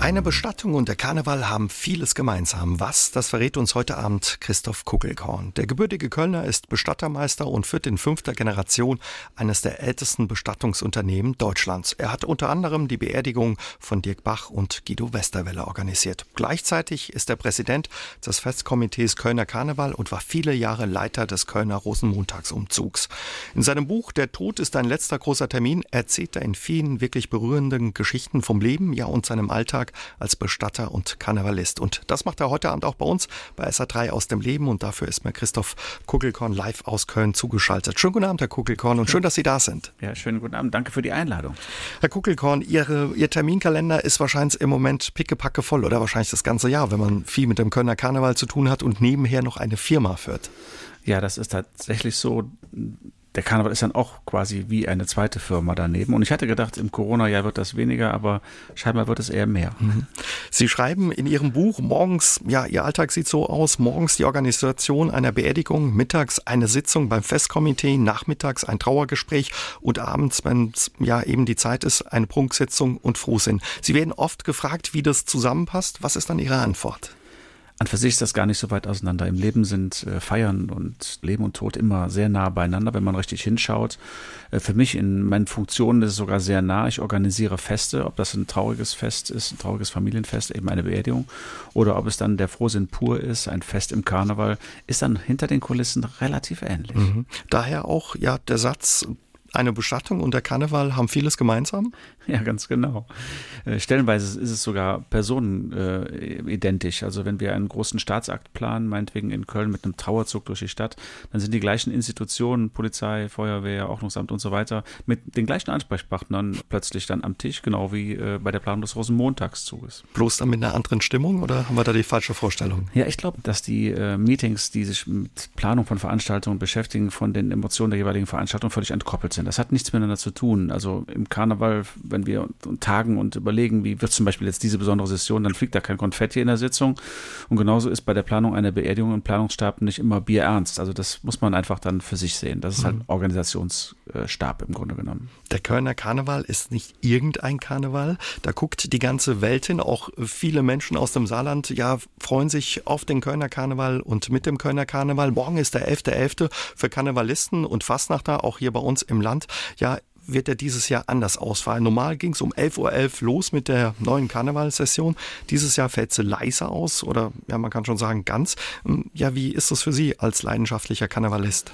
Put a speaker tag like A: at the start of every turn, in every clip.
A: Eine Bestattung und der Karneval haben vieles gemeinsam. Was, das verrät uns heute Abend Christoph Kugelkorn. Der gebürtige Kölner ist Bestattermeister und führt in fünfter Generation eines der ältesten Bestattungsunternehmen Deutschlands. Er hat unter anderem die Beerdigung von Dirk Bach und Guido Westerwelle organisiert. Gleichzeitig ist er Präsident des Festkomitees Kölner Karneval und war viele Jahre Leiter des Kölner Rosenmontagsumzugs. In seinem Buch Der Tod ist ein letzter großer Termin erzählt er in vielen wirklich berührenden Geschichten vom Leben, ja und seinem Alltag als Bestatter und Karnevalist. Und das macht er heute Abend auch bei uns bei SA3 aus dem Leben. Und dafür ist mir Christoph Kugelkorn live aus Köln zugeschaltet. Schönen guten Abend, Herr Kugelkorn, und schön, dass Sie da sind.
B: Ja, schönen guten Abend. Danke für die Einladung.
A: Herr Kugelkorn, Ihre, Ihr Terminkalender ist wahrscheinlich im Moment pickepacke voll oder wahrscheinlich das ganze Jahr, wenn man viel mit dem Kölner Karneval zu tun hat und nebenher noch eine Firma führt.
B: Ja, das ist tatsächlich so der Karneval ist dann auch quasi wie eine zweite Firma daneben. Und ich hatte gedacht, im Corona-Jahr wird das weniger, aber scheinbar wird es eher mehr. Mhm.
A: Sie schreiben in Ihrem Buch morgens, ja, Ihr Alltag sieht so aus, morgens die Organisation einer Beerdigung, mittags eine Sitzung beim Festkomitee, nachmittags ein Trauergespräch und abends, wenn es ja eben die Zeit ist, eine Prunksitzung und Frohsinn. Sie werden oft gefragt, wie das zusammenpasst. Was ist dann Ihre Antwort?
B: An für sich ist das gar nicht so weit auseinander. Im Leben sind äh, Feiern und Leben und Tod immer sehr nah beieinander, wenn man richtig hinschaut. Äh, für mich in meinen Funktionen ist es sogar sehr nah. Ich organisiere Feste, ob das ein trauriges Fest ist, ein trauriges Familienfest, eben eine Beerdigung, oder ob es dann der Frohsinn pur ist, ein Fest im Karneval, ist dann hinter den Kulissen relativ ähnlich. Mhm.
A: Daher auch ja der Satz, eine Bestattung und der Karneval haben vieles gemeinsam?
B: Ja, ganz genau. Äh, stellenweise ist es sogar personenidentisch. Äh, also wenn wir einen großen Staatsakt planen, meinetwegen in Köln mit einem Trauerzug durch die Stadt, dann sind die gleichen Institutionen, Polizei, Feuerwehr, Ordnungsamt und so weiter, mit den gleichen Ansprechpartnern plötzlich dann am Tisch, genau wie äh, bei der Planung des Rosenmontagszuges.
A: Bloß dann mit einer anderen Stimmung oder haben wir da die falsche Vorstellung?
B: Ja, ich glaube, dass die äh, Meetings, die sich mit Planung von Veranstaltungen beschäftigen, von den Emotionen der jeweiligen Veranstaltung völlig entkoppelt sind. Das hat nichts miteinander zu tun. Also im Karneval, wenn wir tagen und überlegen, wie wird zum Beispiel jetzt diese besondere Session, dann fliegt da kein Konfetti in der Sitzung. Und genauso ist bei der Planung einer Beerdigung im Planungsstab nicht immer Bier ernst. Also das muss man einfach dann für sich sehen. Das ist halt mhm. Organisationsstab im Grunde genommen.
A: Der Kölner Karneval ist nicht irgendein Karneval. Da guckt die ganze Welt hin. Auch viele Menschen aus dem Saarland ja, freuen sich auf den Kölner Karneval und mit dem Kölner Karneval. Morgen ist der 11.11. .11. für Karnevalisten und Fastnachter, auch hier bei uns im Land. Ja, wird er dieses Jahr anders ausfallen. Normal ging es um 11.11 Uhr .11 los mit der neuen Karnevalssession. Dieses Jahr fällt sie leiser aus oder ja, man kann schon sagen ganz. Ja, wie ist das für Sie als leidenschaftlicher Karnevalist?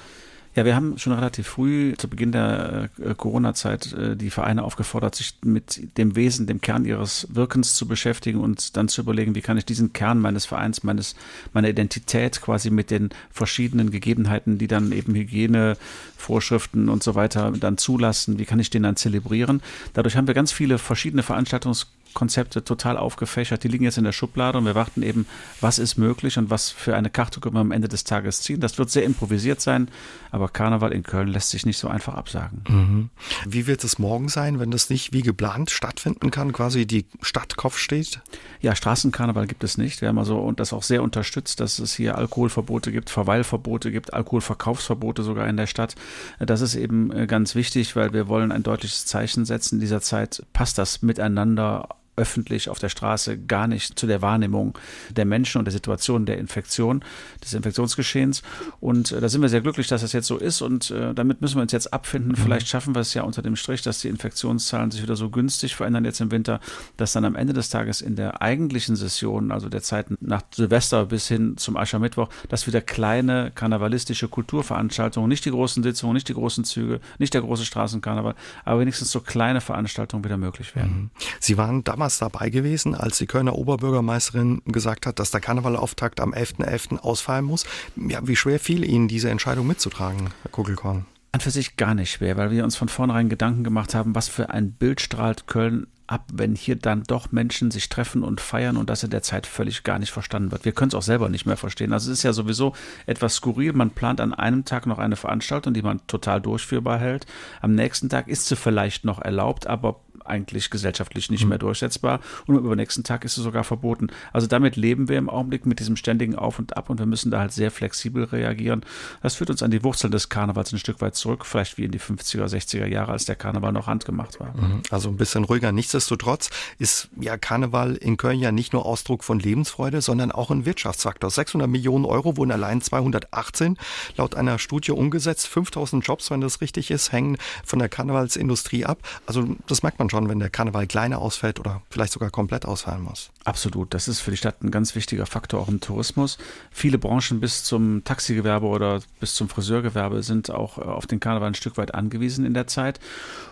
B: Ja, wir haben schon relativ früh zu Beginn der äh, Corona-Zeit äh, die Vereine aufgefordert, sich mit dem Wesen, dem Kern ihres Wirkens zu beschäftigen und dann zu überlegen, wie kann ich diesen Kern meines Vereins, meines, meiner Identität quasi mit den verschiedenen Gegebenheiten, die dann eben Hygienevorschriften und so weiter dann zulassen, wie kann ich den dann zelebrieren. Dadurch haben wir ganz viele verschiedene Veranstaltungs Konzepte total aufgefächert. Die liegen jetzt in der Schublade und wir warten eben, was ist möglich und was für eine Karte können wir am Ende des Tages ziehen. Das wird sehr improvisiert sein, aber Karneval in Köln lässt sich nicht so einfach absagen. Mhm.
A: Wie wird es morgen sein, wenn das nicht wie geplant stattfinden kann, quasi die Stadt Kopf steht?
B: Ja, Straßenkarneval gibt es nicht. Wir haben also und das auch sehr unterstützt, dass es hier Alkoholverbote gibt, Verweilverbote gibt, Alkoholverkaufsverbote sogar in der Stadt. Das ist eben äh, ganz wichtig, weil wir wollen ein deutliches Zeichen setzen. In dieser Zeit passt das miteinander öffentlich auf der Straße gar nicht zu der Wahrnehmung der Menschen und der Situation der Infektion, des Infektionsgeschehens. Und äh, da sind wir sehr glücklich, dass das jetzt so ist. Und äh, damit müssen wir uns jetzt abfinden. Mhm. Vielleicht schaffen wir es ja unter dem Strich, dass die Infektionszahlen sich wieder so günstig verändern jetzt im Winter, dass dann am Ende des Tages in der eigentlichen Session, also der Zeit nach Silvester bis hin zum Aschermittwoch, dass wieder kleine karnevalistische Kulturveranstaltungen, nicht die großen Sitzungen, nicht die großen Züge, nicht der große Straßenkarneval, aber wenigstens so kleine Veranstaltungen wieder möglich werden.
A: Mhm. Sie waren damals damals dabei gewesen, als die Kölner Oberbürgermeisterin gesagt hat, dass der Karnevalauftakt am 11.11. .11. ausfallen muss. Ja, wie schwer fiel Ihnen diese Entscheidung mitzutragen, Herr Kugelkorn?
B: An für sich gar nicht schwer, weil wir uns von vornherein Gedanken gemacht haben, was für ein Bild strahlt Köln ab, wenn hier dann doch Menschen sich treffen und feiern und das in der Zeit völlig gar nicht verstanden wird. Wir können es auch selber nicht mehr verstehen. Also es ist ja sowieso etwas skurril. Man plant an einem Tag noch eine Veranstaltung, die man total durchführbar hält. Am nächsten Tag ist sie vielleicht noch erlaubt, aber eigentlich gesellschaftlich nicht mhm. mehr durchsetzbar und am übernächsten Tag ist es sogar verboten. Also damit leben wir im Augenblick mit diesem ständigen Auf und Ab und wir müssen da halt sehr flexibel reagieren. Das führt uns an die Wurzeln des Karnevals ein Stück weit zurück, vielleicht wie in die 50er, 60er Jahre, als der Karneval noch handgemacht war.
A: Mhm. Also ein bisschen ruhiger. Nichtsdestotrotz ist ja Karneval in Köln ja nicht nur Ausdruck von Lebensfreude, sondern auch ein Wirtschaftsfaktor. 600 Millionen Euro wurden allein 218 laut einer Studie umgesetzt. 5000 Jobs, wenn das richtig ist, hängen von der Karnevalsindustrie ab. Also das merkt man schon, wenn der Karneval kleiner ausfällt oder vielleicht sogar komplett ausfallen muss.
B: Absolut. Das ist für die Stadt ein ganz wichtiger Faktor auch im Tourismus. Viele Branchen bis zum Taxigewerbe oder bis zum Friseurgewerbe sind auch äh, auf den Karneval ein Stück weit angewiesen in der Zeit.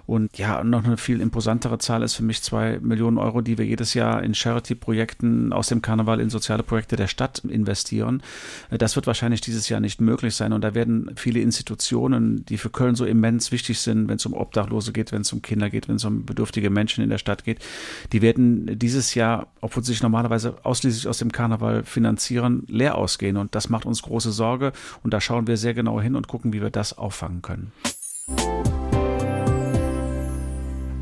B: Und ja, noch eine viel imposantere Zahl ist für mich zwei Millionen Euro, die wir jedes Jahr in Charity-Projekten aus dem Karneval in soziale Projekte der Stadt investieren. Äh, das wird wahrscheinlich dieses Jahr nicht möglich sein. Und da werden viele Institutionen, die für Köln so immens wichtig sind, wenn es um Obdachlose geht, wenn es um Kinder geht, wenn es um bedürftige Menschen in der Stadt geht, die werden dieses Jahr, obwohl sie sich normalerweise ausschließlich aus dem Karneval finanzieren, leer ausgehen. Und das macht uns große Sorge. Und da schauen wir sehr genau hin und gucken, wie wir das auffangen können.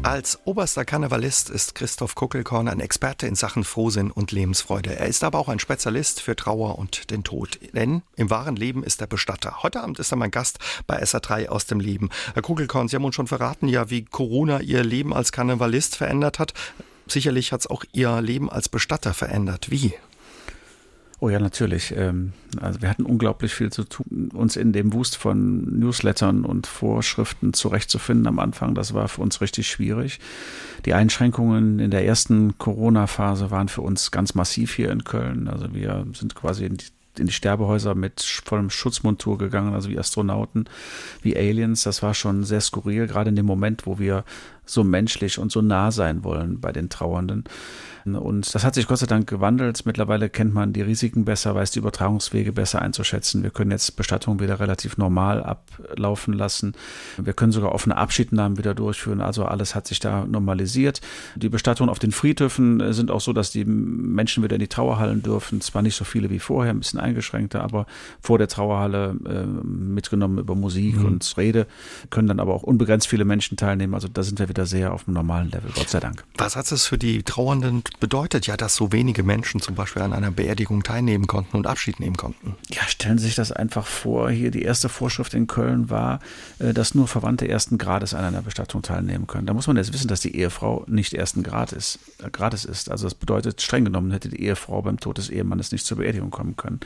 A: Als oberster Karnevalist ist Christoph Kuckelkorn ein Experte in Sachen Frohsinn und Lebensfreude. Er ist aber auch ein Spezialist für Trauer und den Tod. Denn im wahren Leben ist er Bestatter. Heute Abend ist er mein Gast bei SA3 aus dem Leben. Herr Kuckelkorn, Sie haben uns schon verraten, ja, wie Corona Ihr Leben als Karnevalist verändert hat. Sicherlich hat es auch Ihr Leben als Bestatter verändert. Wie?
B: Oh ja, natürlich. Ähm, also wir hatten unglaublich viel zu tun, uns in dem Wust von Newslettern und Vorschriften zurechtzufinden am Anfang. Das war für uns richtig schwierig. Die Einschränkungen in der ersten Corona-Phase waren für uns ganz massiv hier in Köln. Also wir sind quasi in die in die Sterbehäuser mit vollem Schutzmontur gegangen, also wie Astronauten, wie Aliens. Das war schon sehr skurril, gerade in dem Moment, wo wir so menschlich und so nah sein wollen bei den Trauernden. Und das hat sich Gott sei Dank gewandelt. Mittlerweile kennt man die Risiken besser, weiß die Übertragungswege besser einzuschätzen. Wir können jetzt Bestattungen wieder relativ normal ablaufen lassen. Wir können sogar offene Abschiednahmen wieder durchführen. Also alles hat sich da normalisiert. Die Bestattungen auf den Friedhöfen sind auch so, dass die Menschen wieder in die Trauerhallen dürfen. Zwar nicht so viele wie vorher, ein bisschen eingeschränkter, aber vor der Trauerhalle äh, mitgenommen über Musik mhm. und Rede, können dann aber auch unbegrenzt viele Menschen teilnehmen. Also da sind wir wieder sehr auf dem normalen Level, Gott sei Dank.
A: Was hat es für die Trauernden bedeutet? Ja, dass so wenige Menschen zum Beispiel an einer Beerdigung teilnehmen konnten und Abschied nehmen konnten.
B: Ja, stellen Sie sich das einfach vor. Hier die erste Vorschrift in Köln war, äh, dass nur Verwandte ersten Grades an einer Bestattung teilnehmen können. Da muss man jetzt wissen, dass die Ehefrau nicht ersten Grades, äh, Grades ist. Also das bedeutet, streng genommen hätte die Ehefrau beim Tod des Ehemannes nicht zur Beerdigung kommen können.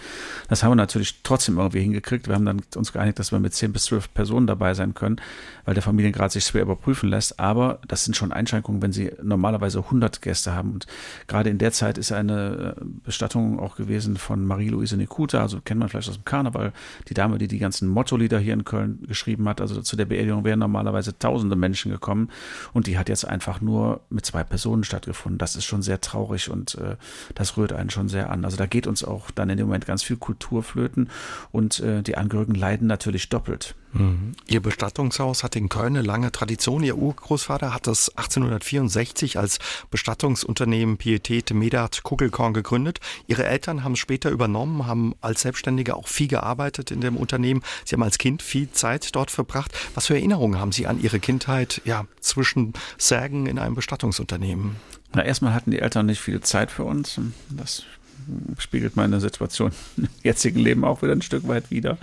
B: Das haben wir natürlich trotzdem irgendwie hingekriegt. Wir haben dann uns geeinigt, dass wir mit zehn bis zwölf Personen dabei sein können, weil der Familiengrad sich schwer überprüfen lässt. Aber das sind schon Einschränkungen, wenn Sie normalerweise 100 Gäste haben. Und gerade in der Zeit ist eine äh, Bestattung auch gewesen von Marie-Louise Nekuta, also kennt man vielleicht aus dem Karneval, die Dame, die die ganzen Motto-Lieder hier in Köln geschrieben hat. Also zu der Beerdigung wären normalerweise tausende Menschen gekommen und die hat jetzt einfach nur mit zwei Personen stattgefunden. Das ist schon sehr traurig und äh, das rührt einen schon sehr an. Also da geht uns auch dann in dem Moment ganz viel Kultur flöten und äh, die Angehörigen leiden natürlich doppelt.
A: Mhm. Ihr Bestattungshaus hat in Köln eine lange Tradition. Ihr Urgroßvater hat das 1864 als Bestattungsunternehmen Pietät Medat Kugelkorn gegründet. Ihre Eltern haben es später übernommen, haben als Selbstständige auch viel gearbeitet in dem Unternehmen. Sie haben als Kind viel Zeit dort verbracht. Was für Erinnerungen haben Sie an Ihre Kindheit ja, zwischen Särgen in einem Bestattungsunternehmen?
B: Na, erstmal hatten die Eltern nicht viel Zeit für uns. Das spiegelt meine Situation im jetzigen Leben auch wieder ein Stück weit wieder.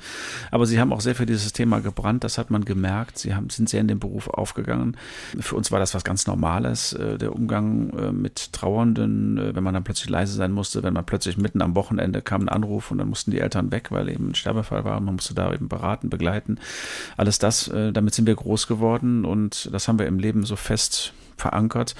B: Aber sie haben auch sehr für dieses Thema gebrannt, das hat man gemerkt. Sie haben, sind sehr in den Beruf aufgegangen. Für uns war das was ganz Normales, äh, der Umgang äh, mit Trauernden, äh, wenn man dann plötzlich leise sein musste, wenn man plötzlich mitten am Wochenende kam ein Anruf und dann mussten die Eltern weg, weil eben ein Sterbefall war. Man musste da eben beraten, begleiten. Alles das, damit sind wir groß geworden und das haben wir im Leben so fest verankert.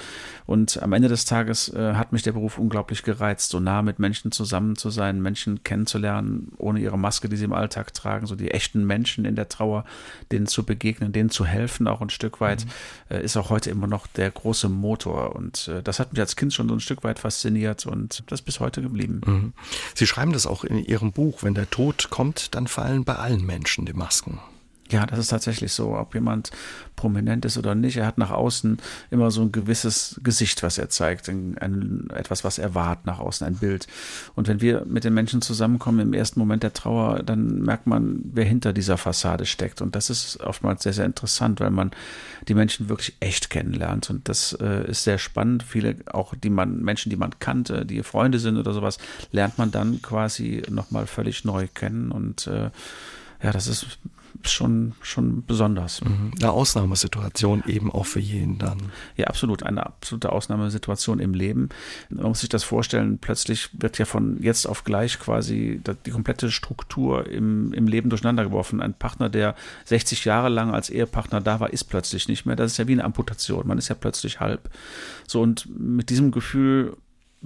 B: Und am Ende des Tages äh, hat mich der Beruf unglaublich gereizt, so nah mit Menschen zusammen zu sein, Menschen kennenzulernen, ohne ihre Maske, die sie im Alltag tragen, so die echten Menschen in der Trauer, denen zu begegnen, denen zu helfen, auch ein Stück weit, mhm. äh, ist auch heute immer noch der große Motor. Und äh, das hat mich als Kind schon so ein Stück weit fasziniert und das ist bis heute geblieben. Mhm.
A: Sie schreiben das auch in Ihrem Buch, wenn der Tod kommt, dann fallen bei allen Menschen die Masken.
B: Ja, das ist tatsächlich so. Ob jemand prominent ist oder nicht, er hat nach außen immer so ein gewisses Gesicht, was er zeigt, ein, ein, etwas, was er wahrt nach außen, ein Bild. Und wenn wir mit den Menschen zusammenkommen im ersten Moment der Trauer, dann merkt man, wer hinter dieser Fassade steckt. Und das ist oftmals sehr, sehr interessant, weil man die Menschen wirklich echt kennenlernt. Und das äh, ist sehr spannend. Viele, auch die man, Menschen, die man kannte, die Freunde sind oder sowas, lernt man dann quasi nochmal völlig neu kennen. Und äh, ja, das ist schon, schon besonders.
A: Mhm. Eine Ausnahmesituation eben auch für jeden dann.
B: Ja, absolut. Eine absolute Ausnahmesituation im Leben. Man muss sich das vorstellen, plötzlich wird ja von jetzt auf gleich quasi die komplette Struktur im, im Leben durcheinander geworfen. Ein Partner, der 60 Jahre lang als Ehepartner da war, ist plötzlich nicht mehr. Das ist ja wie eine Amputation. Man ist ja plötzlich halb. So, und mit diesem Gefühl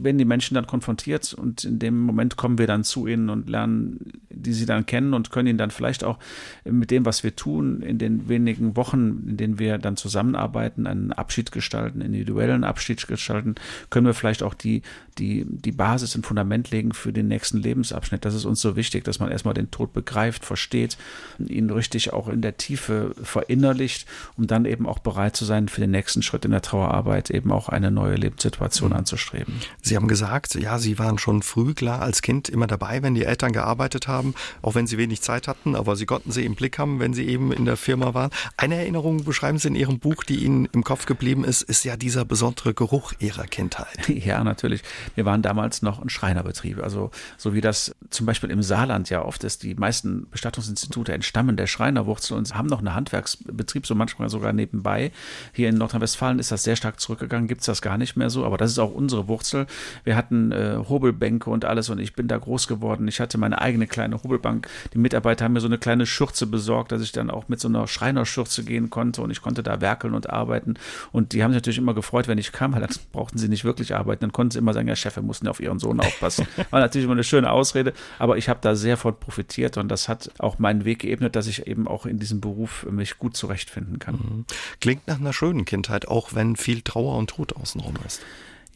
B: werden die Menschen dann konfrontiert und in dem Moment kommen wir dann zu ihnen und lernen, die sie dann kennen und können ihnen dann vielleicht auch mit dem, was wir tun, in den wenigen Wochen, in denen wir dann zusammenarbeiten, einen Abschied gestalten, individuellen Abschied gestalten, können wir vielleicht auch die, die, die Basis und Fundament legen für den nächsten Lebensabschnitt. Das ist uns so wichtig, dass man erstmal den Tod begreift, versteht, ihn richtig auch in der Tiefe verinnerlicht, um dann eben auch bereit zu sein, für den nächsten Schritt in der Trauerarbeit eben auch eine neue Lebenssituation mhm. anzustreben.
A: Sie haben gesagt, ja, Sie waren schon früh klar als Kind immer dabei, wenn die Eltern gearbeitet haben, auch wenn Sie wenig Zeit hatten, aber Sie konnten sie im Blick haben, wenn Sie eben in der Firma waren. Eine Erinnerung beschreiben Sie in Ihrem Buch, die Ihnen im Kopf geblieben ist, ist ja dieser besondere Geruch Ihrer Kindheit.
B: Ja, natürlich. Wir waren damals noch ein Schreinerbetrieb. Also, so wie das zum Beispiel im Saarland ja oft ist, die meisten Bestattungsinstitute entstammen der Schreinerwurzel und haben noch einen Handwerksbetrieb, so manchmal sogar nebenbei. Hier in Nordrhein-Westfalen ist das sehr stark zurückgegangen, gibt es das gar nicht mehr so, aber das ist auch unsere Wurzel. Wir hatten äh, Hobelbänke und alles und ich bin da groß geworden. Ich hatte meine eigene kleine Hobelbank. Die Mitarbeiter haben mir so eine kleine Schürze besorgt, dass ich dann auch mit so einer Schreinerschürze gehen konnte und ich konnte da werkeln und arbeiten. Und die haben sich natürlich immer gefreut, wenn ich kam, weil dann brauchten sie nicht wirklich arbeiten. Dann konnten sie immer sagen, ja, Chef, wir mussten auf ihren Sohn aufpassen. War natürlich immer eine schöne Ausrede, aber ich habe da sehr von profitiert und das hat auch meinen Weg geebnet, dass ich eben auch in diesem Beruf mich gut zurechtfinden kann. Mhm.
A: Klingt nach einer schönen Kindheit, auch wenn viel Trauer und Tod außenrum ist.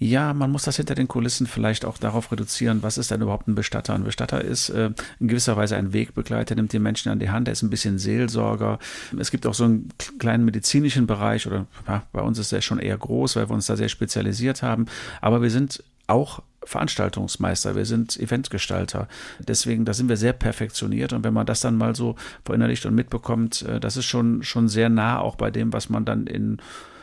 B: Ja, man muss das hinter den Kulissen vielleicht auch darauf reduzieren, was ist denn überhaupt ein Bestatter? Ein Bestatter ist äh, in gewisser Weise ein Wegbegleiter, nimmt die Menschen an die Hand, er ist ein bisschen Seelsorger. Es gibt auch so einen kleinen medizinischen Bereich oder ja, bei uns ist er schon eher groß, weil wir uns da sehr spezialisiert haben. Aber wir sind auch Veranstaltungsmeister, wir sind Eventgestalter. Deswegen, da sind wir sehr perfektioniert und wenn man das dann mal so verinnerlicht und mitbekommt, äh, das ist schon, schon sehr nah auch bei dem, was man dann in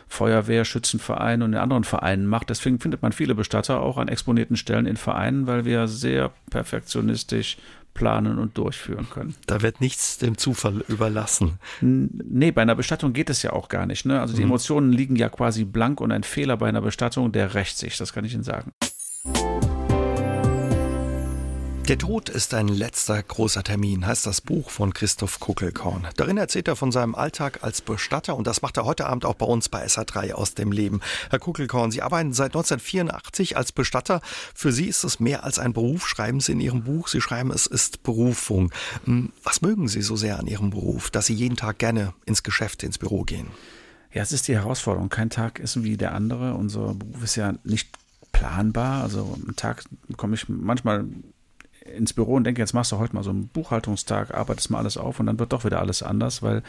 B: Feuerwehr, Schützenverein und in anderen Vereinen macht. Deswegen findet man viele Bestatter auch an exponierten Stellen in Vereinen, weil wir sehr perfektionistisch planen und durchführen können.
A: Da wird nichts dem Zufall überlassen.
B: Nee, bei einer Bestattung geht es ja auch gar nicht. Ne? Also die mhm. Emotionen liegen ja quasi blank und ein Fehler bei einer Bestattung, der rächt sich, das kann ich Ihnen sagen.
A: Der Tod ist ein letzter großer Termin, heißt das Buch von Christoph Kuckelkorn. Darin erzählt er von seinem Alltag als Bestatter und das macht er heute Abend auch bei uns bei SA3 aus dem Leben. Herr Kuckelkorn, Sie arbeiten seit 1984 als Bestatter. Für Sie ist es mehr als ein Beruf, schreiben Sie in Ihrem Buch. Sie schreiben, es ist Berufung. Hm, was mögen Sie so sehr an Ihrem Beruf, dass Sie jeden Tag gerne ins Geschäft, ins Büro gehen?
B: Ja, es ist die Herausforderung. Kein Tag ist wie der andere. Unser Beruf ist ja nicht planbar. Also am Tag komme ich manchmal ins Büro und denke, jetzt machst du heute mal so einen Buchhaltungstag, arbeitest mal alles auf und dann wird doch wieder alles anders, weil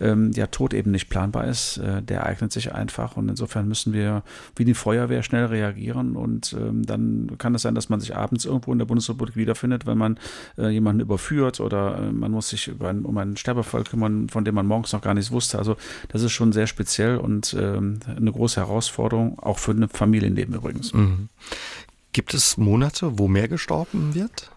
B: ähm, ja Tod eben nicht planbar ist. Äh, der eignet sich einfach und insofern müssen wir wie die Feuerwehr schnell reagieren und ähm, dann kann es sein, dass man sich abends irgendwo in der Bundesrepublik wiederfindet, wenn man äh, jemanden überführt oder äh, man muss sich ein, um einen Sterbefall kümmern, von dem man morgens noch gar nichts wusste. Also das ist schon sehr speziell und ähm, eine große Herausforderung, auch für ein Familienleben übrigens. Mhm.
A: Gibt es Monate, wo mehr gestorben wird?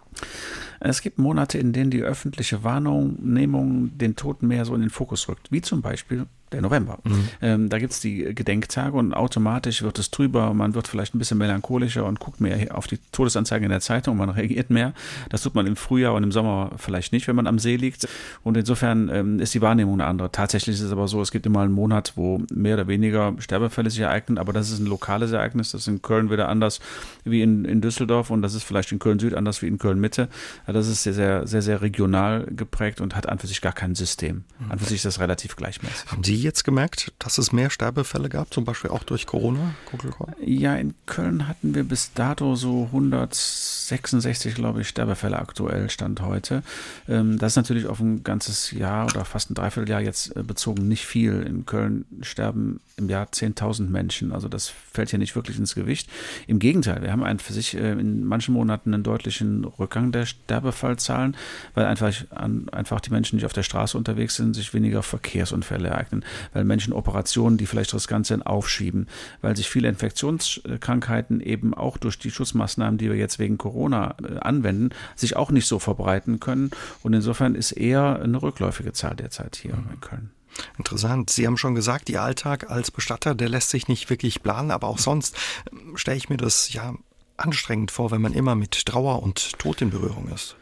B: Es gibt Monate, in denen die öffentliche Wahrnehmung den Toten mehr so in den Fokus rückt, wie zum Beispiel der November. Mhm. Ähm, da gibt es die Gedenktage und automatisch wird es trüber, man wird vielleicht ein bisschen melancholischer und guckt mehr auf die Todesanzeigen in der Zeitung, man reagiert mehr. Das tut man im Frühjahr und im Sommer vielleicht nicht, wenn man am See liegt. Und insofern ähm, ist die Wahrnehmung eine andere. Tatsächlich ist es aber so, es gibt immer einen Monat, wo mehr oder weniger Sterbefälle sich ereignen, aber das ist ein lokales Ereignis. Das ist in Köln wieder anders wie in, in Düsseldorf und das ist vielleicht in Köln Süd anders wie in Köln Mitte. Das ist sehr, sehr, sehr, sehr regional geprägt und hat an für sich gar kein System. An für sich ist das relativ gleichmäßig.
A: Haben Sie jetzt gemerkt, dass es mehr Sterbefälle gab, zum Beispiel auch durch Corona?
B: Ja, in Köln hatten wir bis dato so 166, glaube ich, Sterbefälle aktuell, Stand heute. Ähm, das ist natürlich auf ein ganzes Jahr oder fast ein Dreivierteljahr jetzt äh, bezogen nicht viel. In Köln sterben im Jahr 10.000 Menschen. Also das fällt hier nicht wirklich ins Gewicht. Im Gegenteil, wir haben einen für sich äh, in manchen Monaten einen deutlichen Rückgang der Sterbefallzahlen, weil einfach, einfach die Menschen, die auf der Straße unterwegs sind, sich weniger Verkehrsunfälle ereignen, weil Menschen Operationen, die vielleicht riskant sind, aufschieben, weil sich viele Infektionskrankheiten eben auch durch die Schutzmaßnahmen, die wir jetzt wegen Corona äh, anwenden, sich auch nicht so verbreiten können. Und insofern ist eher eine rückläufige Zahl derzeit hier mhm. in Köln.
A: Interessant. Sie haben schon gesagt, Ihr Alltag als Bestatter, der lässt sich nicht wirklich planen, aber auch sonst ähm, stelle ich mir das ja anstrengend vor, wenn man immer mit Trauer und Tod in Berührung ist.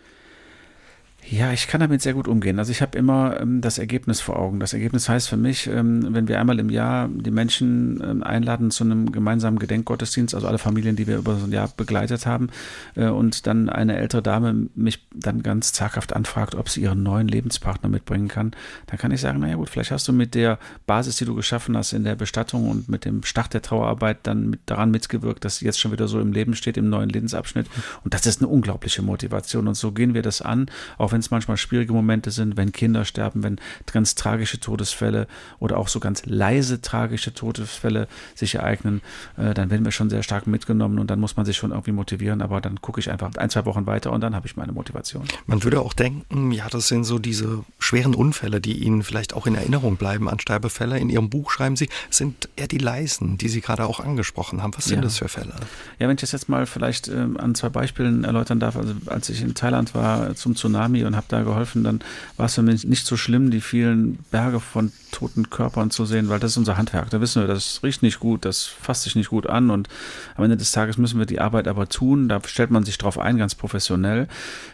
B: Ja, ich kann damit sehr gut umgehen. Also ich habe immer ähm, das Ergebnis vor Augen. Das Ergebnis heißt für mich, ähm, wenn wir einmal im Jahr die Menschen ähm, einladen zu einem gemeinsamen Gedenkgottesdienst, also alle Familien, die wir über so ein Jahr begleitet haben, äh, und dann eine ältere Dame mich dann ganz zaghaft anfragt, ob sie ihren neuen Lebenspartner mitbringen kann, dann kann ich sagen, naja gut, vielleicht hast du mit der Basis, die du geschaffen hast in der Bestattung und mit dem Start der Trauerarbeit dann mit, daran mitgewirkt, dass sie jetzt schon wieder so im Leben steht, im neuen Lebensabschnitt. Und das ist eine unglaubliche Motivation. Und so gehen wir das an, auch wenn es manchmal schwierige Momente sind, wenn Kinder sterben, wenn ganz tragische Todesfälle oder auch so ganz leise tragische Todesfälle sich ereignen, äh, dann werden wir schon sehr stark mitgenommen und dann muss man sich schon irgendwie motivieren, aber dann gucke ich einfach ein, zwei Wochen weiter und dann habe ich meine Motivation.
A: Man würde auch denken, ja, das sind so diese schweren Unfälle, die Ihnen vielleicht auch in Erinnerung bleiben an Sterbefälle. In Ihrem Buch schreiben Sie, sind eher die leisen, die Sie gerade auch angesprochen haben. Was sind ja. das für Fälle?
B: Ja, wenn ich das jetzt mal vielleicht äh, an zwei Beispielen erläutern darf, also als ich in Thailand war zum Tsunami und habe da geholfen, dann war es für mich nicht so schlimm, die vielen Berge von toten Körpern zu sehen, weil das ist unser Handwerk. Da wissen wir, das riecht nicht gut, das fasst sich nicht gut an und am Ende des Tages müssen wir die Arbeit aber tun. Da stellt man sich drauf ein, ganz professionell.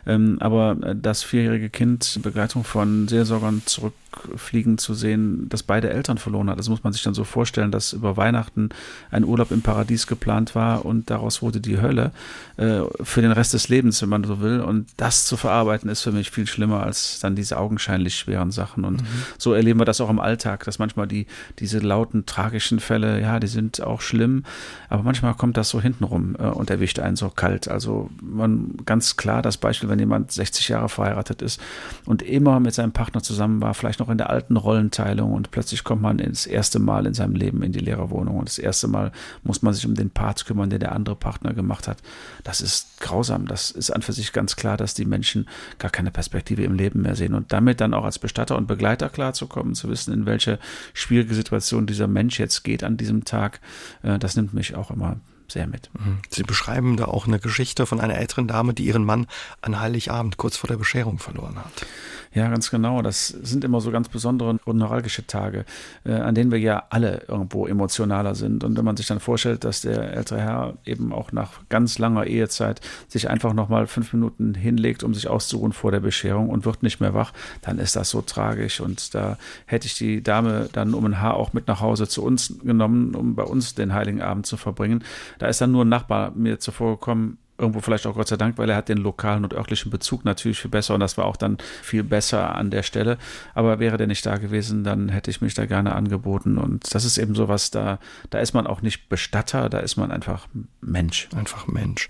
B: Ähm, aber das vierjährige Kind Begleitung von Seelsorgern zurückfliegen zu sehen, das beide Eltern verloren hat, das muss man sich dann so vorstellen, dass über Weihnachten ein Urlaub im Paradies geplant war und daraus wurde die Hölle äh, für den Rest des Lebens, wenn man so will. Und das zu verarbeiten ist für mich viel schlimmer als dann diese augenscheinlich schweren Sachen. Und mhm. so erleben wir das auch im Alltag, dass manchmal die, diese lauten, tragischen Fälle, ja, die sind auch schlimm, aber manchmal kommt das so hintenrum äh, und erwischt einen so kalt. Also man ganz klar das Beispiel, wenn jemand 60 Jahre verheiratet ist und immer mit seinem Partner zusammen war, vielleicht noch in der alten Rollenteilung und plötzlich kommt man das erste Mal in seinem Leben in die Lehrerwohnung und das erste Mal muss man sich um den Part kümmern, den der andere Partner gemacht hat. Das ist grausam. Das ist an für sich ganz klar, dass die Menschen gar keine Perspektive im Leben mehr sehen und damit dann auch als Bestatter und Begleiter klarzukommen, zu wissen, in welche schwierige Situation dieser Mensch jetzt geht an diesem Tag, äh, das nimmt mich auch immer sehr mit.
A: Mhm. Sie beschreiben da auch eine Geschichte von einer älteren Dame, die ihren Mann an Heiligabend kurz vor der Bescherung verloren hat.
B: Ja, ganz genau. Das sind immer so ganz besondere und neuralgische Tage, äh, an denen wir ja alle irgendwo emotionaler sind. Und wenn man sich dann vorstellt, dass der ältere Herr eben auch nach ganz langer Ehezeit sich einfach nochmal fünf Minuten hinlegt, um sich auszuruhen vor der Bescherung und wird nicht mehr wach, dann ist das so tragisch. Und da hätte ich die Dame dann um ein Haar auch mit nach Hause zu uns genommen, um bei uns den Heiligen Abend zu verbringen. Da ist dann nur ein Nachbar mir zuvor gekommen, irgendwo vielleicht auch Gott sei Dank, weil er hat den lokalen und örtlichen Bezug natürlich viel besser und das war auch dann viel besser an der Stelle. Aber wäre der nicht da gewesen, dann hätte ich mich da gerne angeboten und das ist eben sowas, da, da ist man auch nicht Bestatter, da ist man einfach Mensch.
A: Einfach Mensch.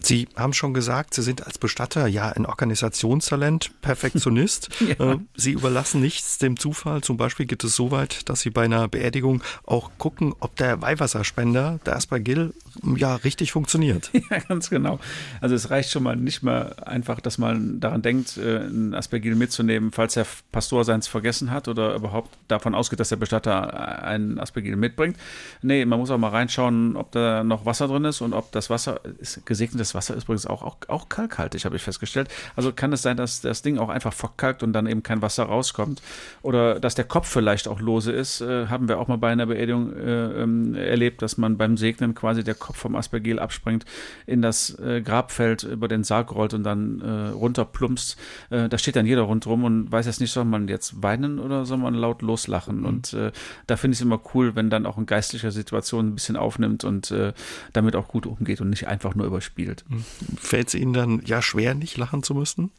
A: Sie haben schon gesagt, Sie sind als Bestatter ja ein Organisationstalent, Perfektionist. ja. Äh, Sie überlassen nichts dem Zufall. Zum Beispiel geht es so weit, dass Sie bei einer Beerdigung auch gucken, ob der Weihwasserspender, der Aspergil, ja richtig funktioniert.
B: Ja, ganz genau. Also es reicht schon mal nicht mehr einfach, dass man daran denkt, äh, ein Aspergil mitzunehmen, falls der Pastor seins vergessen hat oder überhaupt davon ausgeht, dass der Bestatter ein Aspergil mitbringt. Nee, man muss auch mal reinschauen, ob da noch Wasser drin ist und ob das Wasser ist gesegnetes Wasser ist übrigens auch, auch, auch kalkhaltig, habe ich festgestellt. Also kann es sein, dass das Ding auch einfach verkalkt und dann eben kein Wasser rauskommt. Oder dass der Kopf vielleicht auch lose ist. Äh, haben wir auch mal bei einer Beerdigung äh, ähm, erlebt, dass man beim Segnen quasi der Kopf vom Aspergil abspringt in das das äh, Grabfeld über den Sarg rollt und dann äh, runterplumpst, äh, da steht dann jeder rundherum und weiß jetzt nicht, soll man jetzt weinen oder soll man laut loslachen. Mhm. Und äh, da finde ich es immer cool, wenn dann auch in geistlicher Situation ein bisschen aufnimmt und äh, damit auch gut umgeht und nicht einfach nur überspielt. Mhm.
A: Fällt es Ihnen dann ja schwer, nicht lachen zu müssen?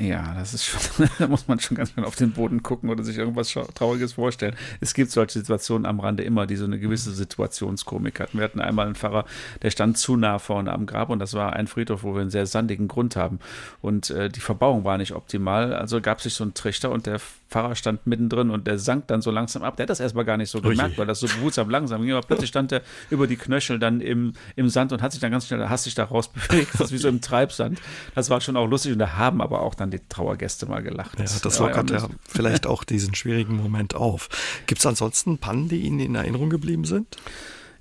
B: Ja, das ist schon, da muss man schon ganz schön auf den Boden gucken oder sich irgendwas Trauriges vorstellen. Es gibt solche Situationen am Rande immer, die so eine gewisse Situationskomik hatten. Wir hatten einmal einen Pfarrer, der stand zu nah vorne am Grab und das war ein Friedhof, wo wir einen sehr sandigen Grund haben. Und äh, die Verbauung war nicht optimal, also gab sich so ein Trichter und der Pfarrer stand mittendrin und der sank dann so langsam ab. Der hat das erstmal gar nicht so gemerkt, Ui. weil das so behutsam langsam ging. Aber plötzlich stand er über die Knöchel dann im, im Sand und hat sich dann ganz schnell hastig da raus bewegt. Das ist wie so im Treibsand. Das war schon auch lustig und da haben aber auch dann die Trauergäste mal gelacht.
A: Ja, das lockert ja, ja vielleicht auch diesen schwierigen Moment auf. Gibt es ansonsten Pannen, die Ihnen in Erinnerung geblieben sind?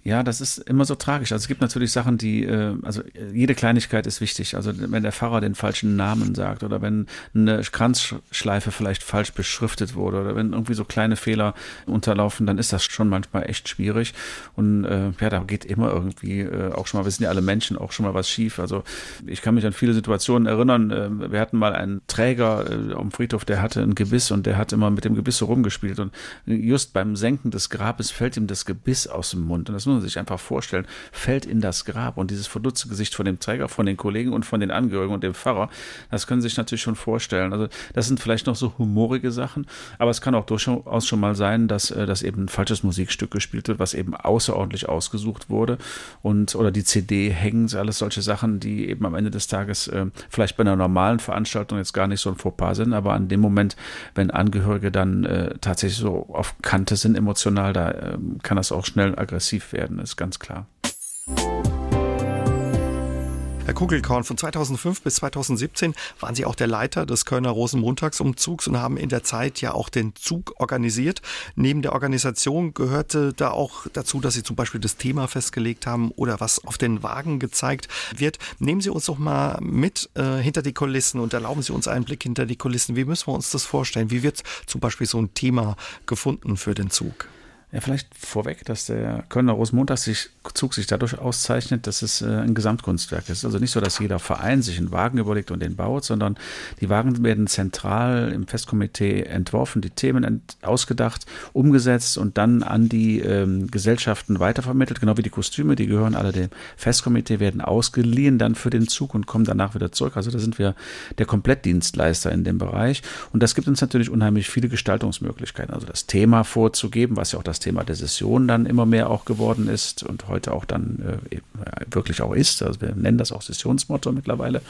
B: Ja, das ist immer so tragisch. Also es gibt natürlich Sachen, die, äh, also jede Kleinigkeit ist wichtig. Also wenn der Pfarrer den falschen Namen sagt oder wenn eine Kranzschleife vielleicht falsch beschriftet wurde oder wenn irgendwie so kleine Fehler unterlaufen, dann ist das schon manchmal echt schwierig. Und äh, ja, da geht immer irgendwie äh, auch schon mal, wir sind ja alle Menschen, auch schon mal was schief. Also ich kann mich an viele Situationen erinnern. Äh, wir hatten mal einen Träger äh, am Friedhof, der hatte ein Gebiss und der hat immer mit dem Gebiss so rumgespielt. Und just beim Senken des Grabes fällt ihm das Gebiss aus dem Mund. Und das muss man sich einfach vorstellen, fällt in das Grab und dieses verdutzte Gesicht von dem Träger, von den Kollegen und von den Angehörigen und dem Pfarrer, das können Sie sich natürlich schon vorstellen. Also das sind vielleicht noch so humorige Sachen, aber es kann auch durchaus schon mal sein, dass, äh, dass eben ein falsches Musikstück gespielt wird, was eben außerordentlich ausgesucht wurde und oder die CD hängen, alles solche Sachen, die eben am Ende des Tages äh, vielleicht bei einer normalen Veranstaltung jetzt gar nicht so ein Fauxpas sind, aber an dem Moment, wenn Angehörige dann äh, tatsächlich so auf Kante sind emotional, da äh, kann das auch schnell aggressiv werden werden, ist ganz klar.
A: Herr Kugelkorn, von 2005 bis 2017 waren Sie auch der Leiter des Kölner Rosenmontagsumzugs und haben in der Zeit ja auch den Zug organisiert. Neben der Organisation gehörte da auch dazu, dass Sie zum Beispiel das Thema festgelegt haben oder was auf den Wagen gezeigt wird. Nehmen Sie uns doch mal mit äh, hinter die Kulissen und erlauben Sie uns einen Blick hinter die Kulissen. Wie müssen wir uns das vorstellen? Wie wird zum Beispiel so ein Thema gefunden für den Zug?
B: Ja, vielleicht vorweg, dass der Kölner Rosenmontagszug sich dadurch auszeichnet, dass es äh, ein Gesamtkunstwerk ist. Also nicht so, dass jeder Verein sich einen Wagen überlegt und den baut, sondern die Wagen werden zentral im Festkomitee entworfen, die Themen ausgedacht, umgesetzt und dann an die ähm, Gesellschaften weitervermittelt, genau wie die Kostüme, die gehören alle dem Festkomitee, werden ausgeliehen dann für den Zug und kommen danach wieder zurück. Also da sind wir der Komplettdienstleister in dem Bereich und das gibt uns natürlich unheimlich viele Gestaltungsmöglichkeiten. Also das Thema vorzugeben, was ja auch das Thema der Session dann immer mehr auch geworden ist und heute auch dann äh, wirklich auch ist. Also wir nennen das auch Sessionsmotto mittlerweile.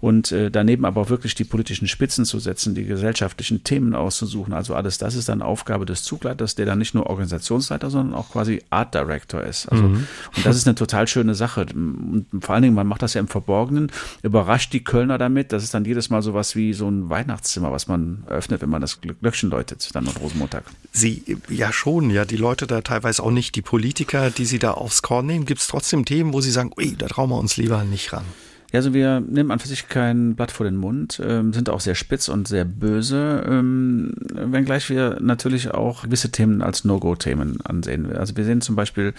B: Und äh, daneben aber auch wirklich die politischen Spitzen zu setzen, die gesellschaftlichen Themen auszusuchen. Also alles das ist dann Aufgabe des Zugleiters, der dann nicht nur Organisationsleiter, sondern auch quasi Art Director ist. Also, mhm. Und das ist eine total schöne Sache. Und vor allen Dingen, man macht das ja im Verborgenen, überrascht die Kölner damit. Das ist dann jedes Mal sowas wie so ein Weihnachtszimmer, was man öffnet, wenn man das Glöckchen läutet, dann am Rosenmontag.
A: Sie ja schon, ja, die Leute da teilweise auch nicht, die Politiker, die sie da aufs Korn nehmen. Gibt es trotzdem Themen, wo sie sagen, ui, da trauen wir uns lieber nicht ran?
B: Ja, also wir nehmen an für sich kein Blatt vor den Mund, ähm, sind auch sehr spitz und sehr böse, ähm, wenngleich wir natürlich auch gewisse Themen als No-Go-Themen ansehen. Also wir sehen zum Beispiel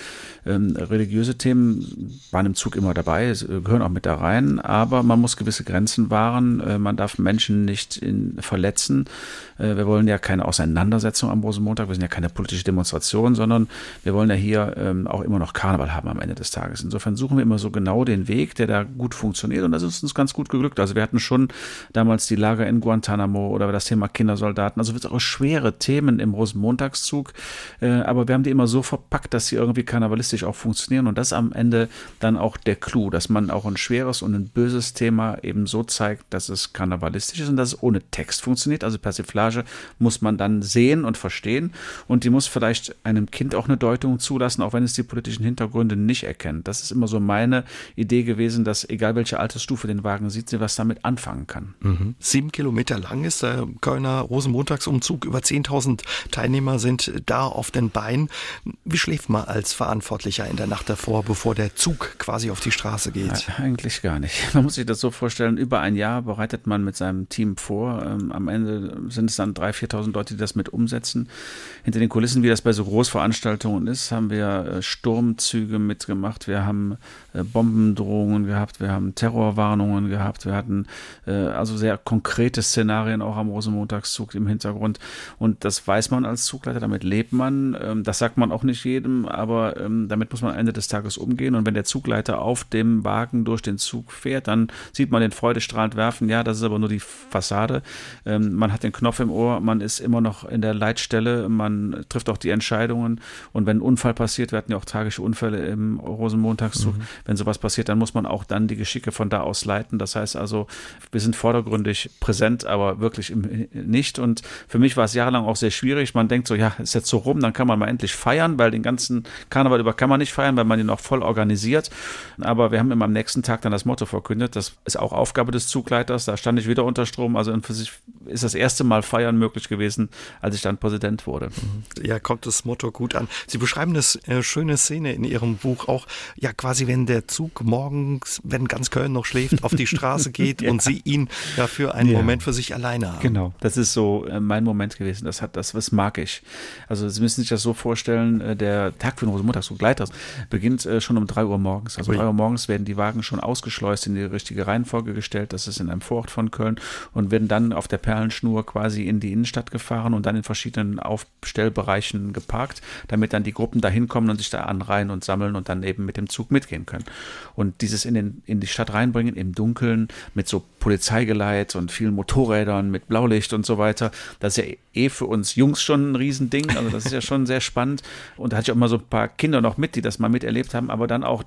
B: ähm, religiöse Themen, waren im Zug immer dabei, gehören auch mit da rein, aber man muss gewisse Grenzen wahren, äh, man darf Menschen nicht in, verletzen. Äh, wir wollen ja keine Auseinandersetzung am Rosenmontag, wir sind ja keine politische Demonstration, sondern wir wollen ja hier ähm, auch immer noch Karneval haben am Ende des Tages. Insofern suchen wir immer so genau den Weg, der da gut funktioniert funktioniert und das ist uns ganz gut geglückt. Also wir hatten schon damals die Lager in Guantanamo oder das Thema Kindersoldaten, also wird auch schwere Themen im Rosenmontagszug, äh, aber wir haben die immer so verpackt, dass sie irgendwie karnevalistisch auch funktionieren und das ist am Ende dann auch der Clou, dass man auch ein schweres und ein böses Thema eben so zeigt, dass es karnevalistisch ist und dass es ohne Text funktioniert. Also Persiflage muss man dann sehen und verstehen und die muss vielleicht einem Kind auch eine Deutung zulassen, auch wenn es die politischen Hintergründe nicht erkennt. Das ist immer so meine Idee gewesen, dass egal welche welche Altersstufe den Wagen sieht, sie was damit anfangen kann.
A: Mhm. Sieben Kilometer lang ist der Kölner Rosenmontagsumzug. Über 10.000 Teilnehmer sind da auf den Beinen. Wie schläft man als Verantwortlicher in der Nacht davor, bevor der Zug quasi auf die Straße geht?
B: Ja, eigentlich gar nicht. Man muss sich das so vorstellen, über ein Jahr bereitet man mit seinem Team vor. Ähm, am Ende sind es dann 3.000, 4.000 Leute, die das mit umsetzen. Hinter den Kulissen, wie das bei so Großveranstaltungen ist, haben wir äh, Sturmzüge mitgemacht. Wir haben äh, Bombendrohungen gehabt. Wir haben Terrorwarnungen gehabt. Wir hatten äh, also sehr konkrete Szenarien auch am Rosenmontagszug im Hintergrund. Und das weiß man als Zugleiter, damit lebt man. Ähm, das sagt man auch nicht jedem, aber ähm, damit muss man Ende des Tages umgehen. Und wenn der Zugleiter auf dem Wagen durch den Zug fährt, dann sieht man den freudestrahlend werfen. Ja, das ist aber nur die Fassade. Ähm, man hat den Knopf im Ohr, man ist immer noch in der Leitstelle, man trifft auch die Entscheidungen. Und wenn ein Unfall passiert, wir hatten ja auch tragische Unfälle im Rosenmontagszug, mhm. wenn sowas passiert, dann muss man auch dann die Geschicke von da aus leiten. Das heißt also, wir sind vordergründig präsent, aber wirklich nicht. Und für mich war es jahrelang auch sehr schwierig. Man denkt so, ja, ist jetzt so rum, dann kann man mal endlich feiern, weil den ganzen Karneval über kann man nicht feiern, weil man ihn auch voll organisiert. Aber wir haben immer am nächsten Tag dann das Motto verkündet. Das ist auch Aufgabe des Zugleiters. Da stand ich wieder unter Strom. Also für sich ist das erste Mal feiern möglich gewesen, als ich dann Präsident wurde.
A: Mhm. Ja, kommt das Motto gut an. Sie beschreiben eine äh, schöne Szene in Ihrem Buch auch, ja, quasi, wenn der Zug morgens, wenn ganz Köln noch schläft, auf die Straße geht ja. und Sie ihn dafür einen ja. Moment für sich alleine haben.
B: Genau, das ist so äh, mein Moment gewesen. Das hat das, was mag ich. Also Sie müssen sich das so vorstellen, äh, der Tag für den Rosenmontagszug Leiters beginnt schon um drei Uhr morgens. Also um drei Uhr morgens werden die Wagen schon ausgeschleust, in die richtige Reihenfolge gestellt. Das ist in einem Vorort von Köln und werden dann auf der Perlenschnur quasi in die Innenstadt gefahren und dann in verschiedenen Aufstellbereichen geparkt, damit dann die Gruppen da hinkommen und sich da anreihen und sammeln und dann eben mit dem Zug mitgehen können. Und dieses in, den, in die Stadt reinbringen im Dunkeln mit so Polizeigeleit und vielen Motorrädern mit Blaulicht und so weiter, das ist ja eh für uns Jungs schon ein Riesending. Also das ist ja schon sehr spannend. Und da hatte ich auch mal so ein paar Kinder noch mit, die das mal miterlebt haben, aber dann auch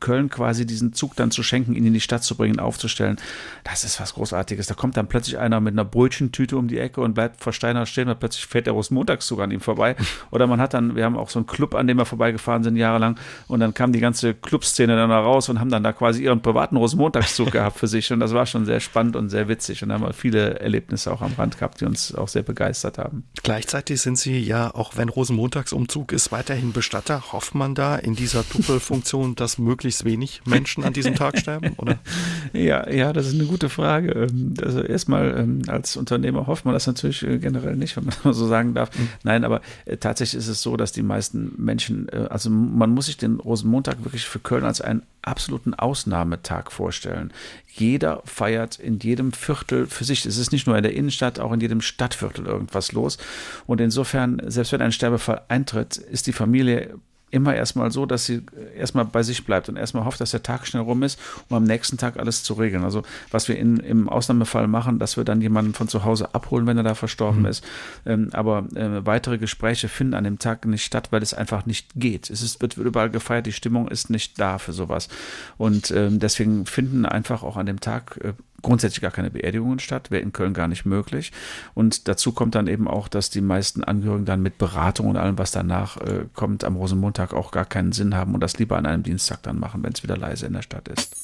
B: Köln quasi diesen Zug dann zu schenken, ihn in die Stadt zu bringen, aufzustellen, das ist was Großartiges. Da kommt dann plötzlich einer mit einer Brötchentüte um die Ecke und bleibt vor Steiner stehen und plötzlich fährt der Rosenmontagszug an ihm vorbei. Oder man hat dann, wir haben auch so einen Club, an dem wir vorbeigefahren sind jahrelang und dann kam die ganze Clubszene dann da raus und haben dann da quasi ihren privaten Rosenmontagszug gehabt für sich und das war schon sehr spannend und sehr witzig und da haben wir viele Erlebnisse auch am Rand gehabt, die uns auch sehr begeistert haben.
A: Gleichzeitig sind Sie ja, auch wenn Rosenmontagsumzug ist, weiterhin Bestatter. Hofft man da in dieser Doppelfunktion, dass möglichst wenig Menschen an diesem Tag sterben? Oder?
B: Ja, ja, das ist eine gute Frage. Ähm, also erstmal ähm, als Unternehmer hofft man das natürlich äh, generell nicht, wenn man so sagen darf. Mhm. Nein, aber äh, tatsächlich ist es so, dass die meisten Menschen, äh, also man muss sich den Rosenmontag wirklich für Köln als einen absoluten Ausnahmetag vorstellen. Jeder feiert in jedem Viertel für sich. Es ist nicht nur in der Innenstadt, auch in jedem Stadtviertel irgendwas los. Und insofern, selbst wenn ein Sterbefall eintritt, ist die Familie immer erstmal so, dass sie erstmal bei sich bleibt und erstmal hofft, dass der Tag schnell rum ist, um am nächsten Tag alles zu regeln. Also was wir in, im Ausnahmefall machen, dass wir dann jemanden von zu Hause abholen, wenn er da verstorben mhm. ist. Ähm, aber äh, weitere Gespräche finden an dem Tag nicht statt, weil es einfach nicht geht. Es ist, wird, wird überall gefeiert, die Stimmung ist nicht da für sowas. Und ähm, deswegen finden einfach auch an dem Tag äh, grundsätzlich gar keine Beerdigungen statt, wäre in Köln gar nicht möglich. Und dazu kommt dann eben auch, dass die meisten Angehörigen dann mit Beratung und allem, was danach äh, kommt, am Rosenmontag auch gar keinen Sinn haben und das lieber an einem Dienstag dann machen, wenn es wieder leise in der Stadt ist.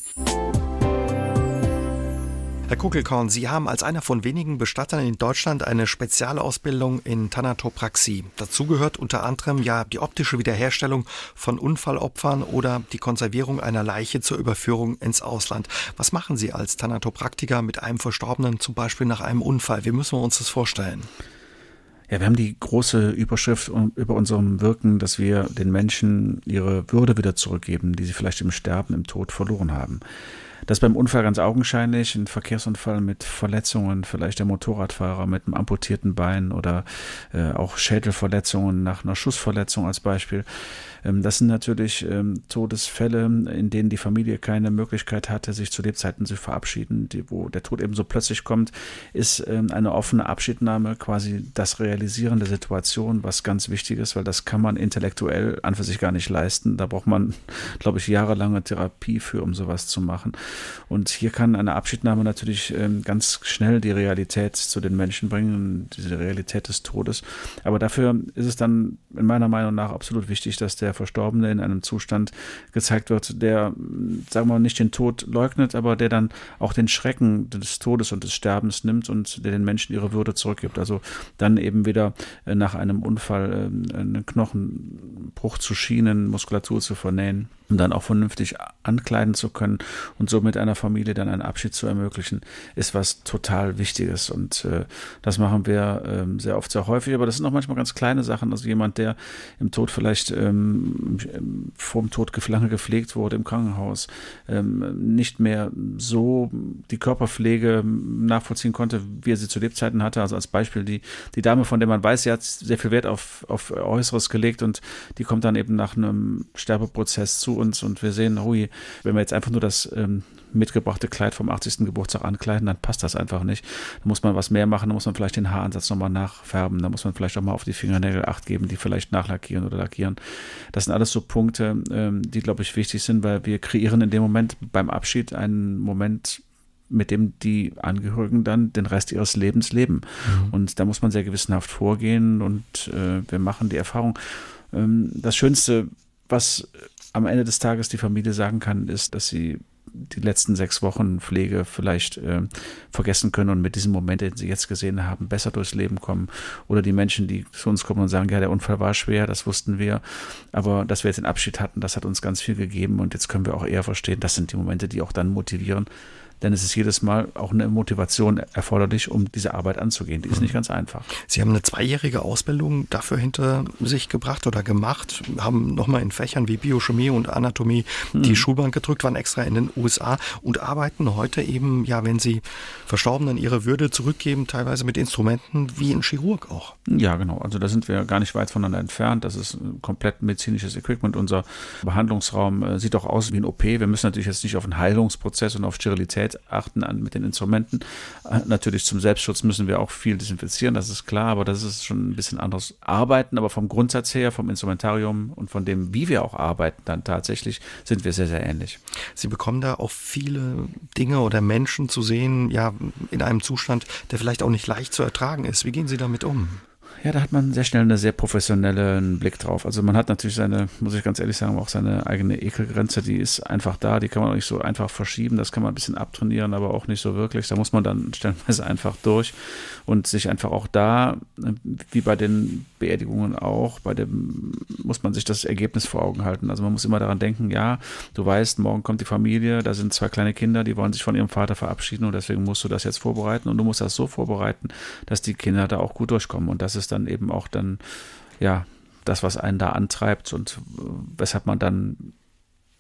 A: Herr Kugelkorn, Sie haben als einer von wenigen Bestattern in Deutschland eine Spezialausbildung in Thanatopraxie. Dazu gehört unter anderem ja die optische Wiederherstellung von Unfallopfern oder die Konservierung einer Leiche zur Überführung ins Ausland. Was machen Sie als Thanatopraktiker mit einem Verstorbenen, zum Beispiel nach einem Unfall? Wie müssen wir uns das vorstellen?
B: Ja, wir haben die große Überschrift über unserem Wirken, dass wir den Menschen ihre Würde wieder zurückgeben, die sie vielleicht im Sterben, im Tod verloren haben. Das beim Unfall ganz augenscheinlich, ein Verkehrsunfall mit Verletzungen, vielleicht der Motorradfahrer mit einem amputierten Bein oder äh, auch Schädelverletzungen nach einer Schussverletzung als Beispiel. Ähm, das sind natürlich ähm, Todesfälle, in denen die Familie keine Möglichkeit hatte, sich zu Lebzeiten zu verabschieden, die, wo der Tod eben so plötzlich kommt, ist ähm, eine offene Abschiednahme quasi das Realisieren der Situation, was ganz wichtig ist, weil das kann man intellektuell an für sich gar nicht leisten. Da braucht man, glaube ich, jahrelange Therapie für, um sowas zu machen. Und hier kann eine Abschiednahme natürlich ganz schnell die Realität zu den Menschen bringen, diese Realität des Todes. Aber dafür ist es dann in meiner Meinung nach absolut wichtig, dass der Verstorbene in einem Zustand gezeigt wird, der, sagen wir mal, nicht den Tod leugnet, aber der dann auch den Schrecken des Todes und des Sterbens nimmt und der den Menschen ihre Würde zurückgibt. Also dann eben wieder äh, nach einem Unfall äh, einen Knochenbruch zu schienen, Muskulatur zu vernähen und dann auch vernünftig ankleiden zu können und somit mit einer Familie dann einen Abschied zu ermöglichen, ist was total Wichtiges. Und äh, das machen wir ähm, sehr oft, sehr häufig. Aber das sind auch manchmal ganz kleine Sachen. Also jemand, der im Tod vielleicht ähm, vor dem Tod lange gepflegt wurde im Krankenhaus, ähm, nicht mehr so die Körperpflege nachvollziehen konnte, wie er sie zu Lebzeiten hatte. Also als Beispiel die, die Dame, von der man weiß, sie hat sehr viel Wert auf, auf Äußeres gelegt und die kommt dann eben nach einem Sterbeprozess zu uns und wir sehen, hui, wenn wir jetzt einfach nur das ähm, mitgebrachte Kleid vom 80. Geburtstag ankleiden, dann passt das einfach nicht. Da muss man was mehr machen, da muss man vielleicht den Haaransatz nochmal nachfärben, da muss man vielleicht auch mal auf die Fingernägel acht geben, die vielleicht nachlackieren oder lackieren. Das sind alles so Punkte, ähm, die, glaube ich, wichtig sind, weil wir kreieren in dem Moment beim Abschied einen Moment, mit dem die Angehörigen dann den Rest ihres Lebens leben. Mhm. Und da muss man sehr gewissenhaft vorgehen und äh, wir machen die Erfahrung. Ähm, das Schönste, was am Ende des Tages die Familie sagen kann, ist, dass sie die letzten sechs Wochen Pflege vielleicht äh, vergessen können und mit diesem Moment, den sie jetzt gesehen haben, besser durchs Leben kommen. Oder die Menschen, die zu uns kommen und sagen, ja, der Unfall war schwer, das wussten wir, aber dass wir jetzt den Abschied hatten, das hat uns ganz viel gegeben und jetzt können wir auch eher verstehen, das sind die Momente, die auch dann motivieren, denn es ist jedes Mal auch eine Motivation erforderlich, um diese Arbeit anzugehen. Die ist nicht ganz einfach.
A: Sie haben eine zweijährige Ausbildung dafür hinter sich gebracht oder gemacht, haben nochmal in Fächern wie Biochemie und Anatomie die hm. Schulbank gedrückt, waren extra in den USA und arbeiten heute eben, ja, wenn sie Verstorbenen ihre Würde zurückgeben, teilweise mit Instrumenten wie ein Chirurg auch.
B: Ja, genau. Also da sind wir gar nicht weit voneinander entfernt. Das ist komplett medizinisches Equipment. Unser Behandlungsraum äh, sieht auch aus wie ein OP. Wir müssen natürlich jetzt nicht auf einen Heilungsprozess und auf Sterilität Qualität achten an mit den Instrumenten. Äh, natürlich zum Selbstschutz müssen wir auch viel desinfizieren, das ist klar, aber das ist schon ein bisschen anderes Arbeiten. Aber vom Grundsatz her, vom Instrumentarium und von dem, wie wir auch arbeiten, dann tatsächlich sind wir sehr, sehr ähnlich.
A: Sie bekommen da auch viele Dinge oder Menschen zu sehen, ja, in einem Zustand, der vielleicht auch nicht leicht zu ertragen ist. Wie gehen Sie damit um?
B: Ja, da hat man sehr schnell einen sehr professionellen Blick drauf. Also man hat natürlich seine, muss ich ganz ehrlich sagen, auch seine eigene Ekelgrenze, die ist einfach da, die kann man auch nicht so einfach verschieben, das kann man ein bisschen abtrainieren, aber auch nicht so wirklich. Da muss man dann stellenweise einfach durch und sich einfach auch da, wie bei den Beerdigungen auch, bei dem muss man sich das Ergebnis vor Augen halten. Also man muss immer daran denken, ja, du weißt, morgen kommt die Familie, da sind zwei kleine Kinder, die wollen sich von ihrem Vater verabschieden und deswegen musst du das jetzt vorbereiten und du musst das so vorbereiten, dass die Kinder da auch gut durchkommen und das ist dann eben auch dann, ja, das, was einen da antreibt und äh, weshalb man dann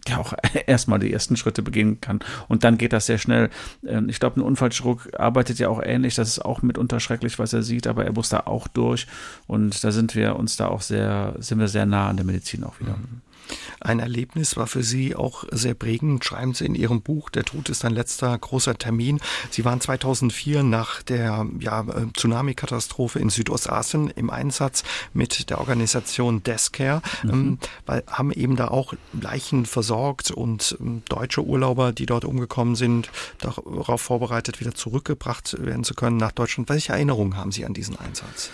B: ja auch erstmal die ersten Schritte begehen kann. Und dann geht das sehr schnell. Ähm, ich glaube, ein Unfallchirurg arbeitet ja auch ähnlich. Das ist auch mitunter schrecklich, was er sieht, aber er muss da auch durch. Und da sind wir uns da auch sehr, sind wir sehr nah an der Medizin auch wieder. Mhm.
A: Ein Erlebnis war für Sie auch sehr prägend, schreiben Sie in Ihrem Buch, Der Tod ist ein letzter großer Termin. Sie waren 2004 nach der ja, äh, Tsunami-Katastrophe in Südostasien im Einsatz mit der Organisation Deathcare, mhm. ähm, weil, haben eben da auch Leichen versorgt und ähm, deutsche Urlauber, die dort umgekommen sind, darauf vorbereitet, wieder zurückgebracht werden zu können nach Deutschland. Welche Erinnerungen haben Sie an diesen Einsatz?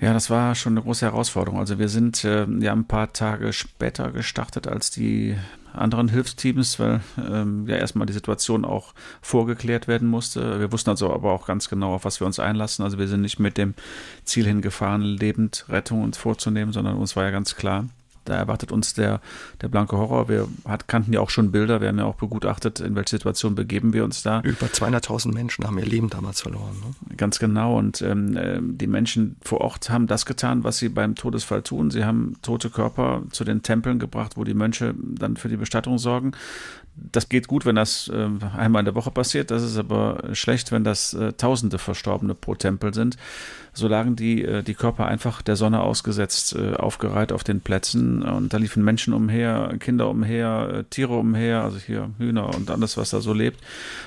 B: Ja, das war schon eine große Herausforderung. Also wir sind äh, ja ein paar Tage später gestartet als die anderen Hilfsteams, weil ähm, ja erstmal die Situation auch vorgeklärt werden musste. Wir wussten also aber auch ganz genau, auf was wir uns einlassen. Also wir sind nicht mit dem Ziel hingefahren, lebend Rettung uns vorzunehmen, sondern uns war ja ganz klar, da erwartet uns der, der blanke Horror. Wir hat, kannten ja auch schon Bilder, wir haben ja auch begutachtet, in welche Situation begeben wir uns da.
A: Über 200.000 Menschen haben ihr Leben damals verloren.
B: Ne? Ganz genau. Und ähm, äh, die Menschen vor Ort haben das getan, was sie beim Todesfall tun. Sie haben tote Körper zu den Tempeln gebracht, wo die Mönche dann für die Bestattung sorgen. Das geht gut, wenn das äh, einmal in der Woche passiert. Das ist aber schlecht, wenn das äh, Tausende Verstorbene pro Tempel sind so lagen die, äh, die Körper einfach der Sonne ausgesetzt, äh, aufgereiht auf den Plätzen. Und da liefen Menschen umher, Kinder umher, äh, Tiere umher, also hier Hühner und alles, was da so lebt.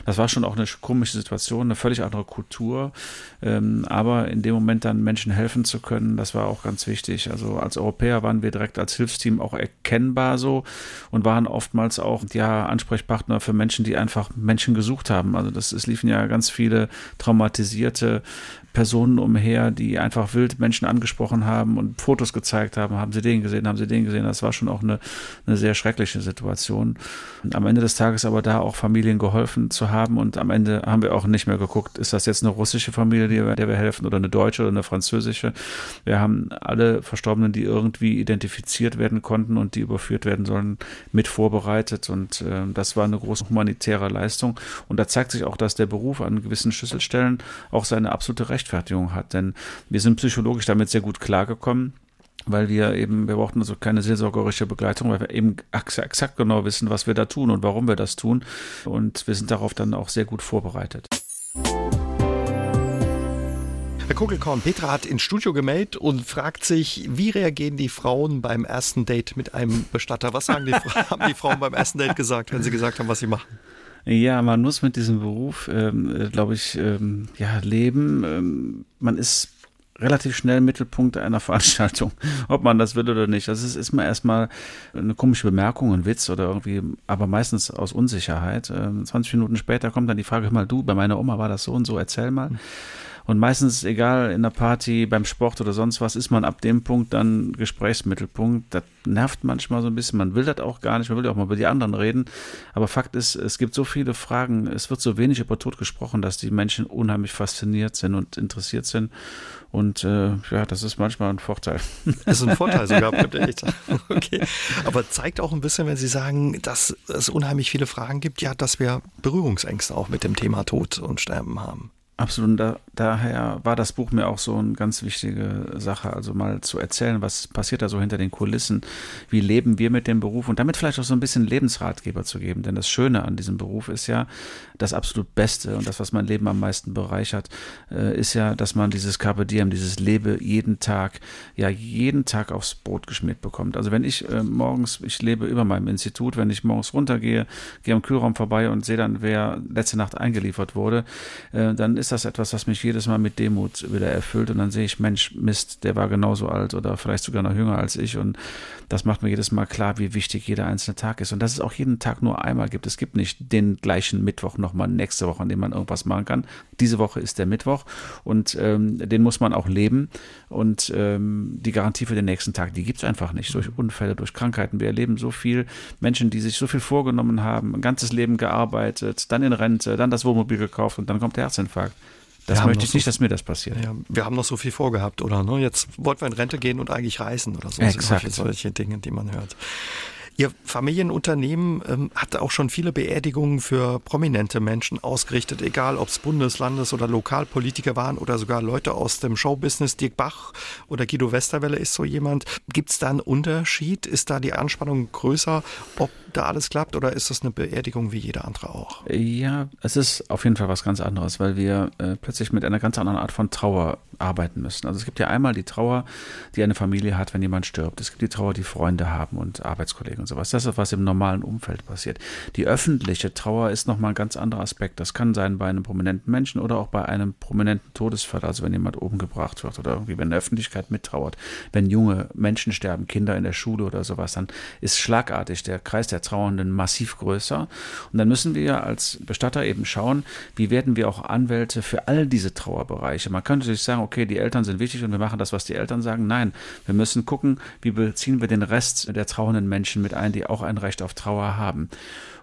B: Das war schon auch eine komische Situation, eine völlig andere Kultur. Ähm, aber in dem Moment dann Menschen helfen zu können, das war auch ganz wichtig. Also als Europäer waren wir direkt als Hilfsteam auch erkennbar so und waren oftmals auch ja Ansprechpartner für Menschen, die einfach Menschen gesucht haben. Also das, es liefen ja ganz viele traumatisierte Personen umher, die einfach wild Menschen angesprochen haben und Fotos gezeigt haben, haben sie den gesehen, haben sie den gesehen. Das war schon auch eine, eine sehr schreckliche Situation. Und am Ende des Tages aber da auch Familien geholfen zu haben und am Ende haben wir auch nicht mehr geguckt, ist das jetzt eine russische Familie, der wir helfen oder eine deutsche oder eine französische. Wir haben alle Verstorbenen, die irgendwie identifiziert werden konnten und die überführt werden sollen, mit vorbereitet und äh, das war eine große humanitäre Leistung. Und da zeigt sich auch, dass der Beruf an gewissen Schlüsselstellen auch seine absolute Rechtfertigung hat. Denn wir sind psychologisch damit sehr gut klargekommen weil wir eben, wir brauchten also keine seelsorgerische Begleitung, weil wir eben exakt genau wissen, was wir da tun und warum wir das tun. Und wir sind darauf dann auch sehr gut vorbereitet.
A: Herr Kugelkorn, Petra hat ins Studio gemeldet und fragt sich, wie reagieren die Frauen beim ersten Date mit einem Bestatter? Was sagen die, haben die Frauen beim ersten Date gesagt, wenn sie gesagt haben, was sie machen?
B: Ja, man muss mit diesem Beruf, ähm, glaube ich, ähm, ja, leben. Ähm, man ist relativ schnell Mittelpunkt einer Veranstaltung, ob man das will oder nicht. Das ist, ist mal erstmal eine komische Bemerkung, ein Witz oder irgendwie, aber meistens aus Unsicherheit. 20 ähm, Minuten später kommt dann die Frage, mal du, bei meiner Oma war das so und so, erzähl mal. Und meistens, egal in der Party, beim Sport oder sonst was, ist man ab dem Punkt dann Gesprächsmittelpunkt. Das nervt manchmal so ein bisschen. Man will das auch gar nicht. Man will ja auch mal über die anderen reden. Aber Fakt ist, es gibt so viele Fragen. Es wird so wenig über Tod gesprochen, dass die Menschen unheimlich fasziniert sind und interessiert sind. Und äh, ja, das ist manchmal ein Vorteil.
A: Das ist ein Vorteil sogar, echt. Okay. Aber zeigt auch ein bisschen, wenn Sie sagen, dass es unheimlich viele Fragen gibt, ja, dass wir Berührungsängste auch mit dem Thema Tod und Sterben haben.
B: Absolut. Da, daher war das Buch mir auch so eine ganz wichtige Sache. Also mal zu erzählen, was passiert da so hinter den Kulissen, wie leben wir mit dem Beruf und damit vielleicht auch so ein bisschen Lebensratgeber zu geben. Denn das Schöne an diesem Beruf ist ja, das absolut Beste und das, was mein Leben am meisten bereichert, äh, ist ja, dass man dieses Carpe Diem, dieses Lebe jeden Tag, ja, jeden Tag aufs Brot geschmiert bekommt. Also wenn ich äh, morgens, ich lebe über meinem Institut, wenn ich morgens runtergehe, gehe am Kühlraum vorbei und sehe dann, wer letzte Nacht eingeliefert wurde, äh, dann ist ist das etwas, was mich jedes Mal mit Demut wieder erfüllt und dann sehe ich, Mensch, Mist, der war genauso alt oder vielleicht sogar noch jünger als ich und das macht mir jedes Mal klar, wie wichtig jeder einzelne Tag ist und dass es auch jeden Tag nur einmal gibt. Es gibt nicht den gleichen Mittwoch nochmal nächste Woche, an dem man irgendwas machen kann. Diese Woche ist der Mittwoch und ähm, den muss man auch leben und ähm, die Garantie für den nächsten Tag, die gibt es einfach nicht durch Unfälle, durch Krankheiten. Wir erleben so viel Menschen, die sich so viel vorgenommen haben, ein ganzes Leben gearbeitet, dann in Rente, dann das Wohnmobil gekauft und dann kommt der Herzinfarkt. Das möchte ich so, nicht, dass mir das passiert.
A: Ja, wir haben noch so viel vorgehabt, oder? Ne? Jetzt wollten wir in Rente gehen und eigentlich reisen oder so.
B: Exakt.
A: Solche, solche Dinge, die man hört. Ihr Familienunternehmen ähm, hat auch schon viele Beerdigungen für prominente Menschen ausgerichtet, egal ob es Bundes-, Landes- oder Lokalpolitiker waren oder sogar Leute aus dem Showbusiness. Dirk Bach oder Guido Westerwelle ist so jemand. Gibt es da einen Unterschied? Ist da die Anspannung größer, ob da alles klappt oder ist das eine Beerdigung wie jeder andere auch?
B: Ja, es ist auf jeden Fall was ganz anderes, weil wir äh, plötzlich mit einer ganz anderen Art von Trauer arbeiten müssen. Also es gibt ja einmal die Trauer, die eine Familie hat, wenn jemand stirbt. Es gibt die Trauer, die Freunde haben und Arbeitskollegen und sowas. Das ist, was im normalen Umfeld passiert. Die öffentliche Trauer ist nochmal ein ganz anderer Aspekt. Das kann sein bei einem prominenten Menschen oder auch bei einem prominenten Todesfall, also wenn jemand oben gebracht wird oder irgendwie, wenn die Öffentlichkeit mittrauert. Wenn junge Menschen sterben, Kinder in der Schule oder sowas, dann ist schlagartig der Kreis der Trauernden massiv größer. Und dann müssen wir als Bestatter eben schauen, wie werden wir auch Anwälte für all diese Trauerbereiche. Man könnte sich sagen, okay, die Eltern sind wichtig und wir machen das, was die Eltern sagen. Nein, wir müssen gucken, wie beziehen wir den Rest der trauernden Menschen mit ein, die auch ein Recht auf Trauer haben.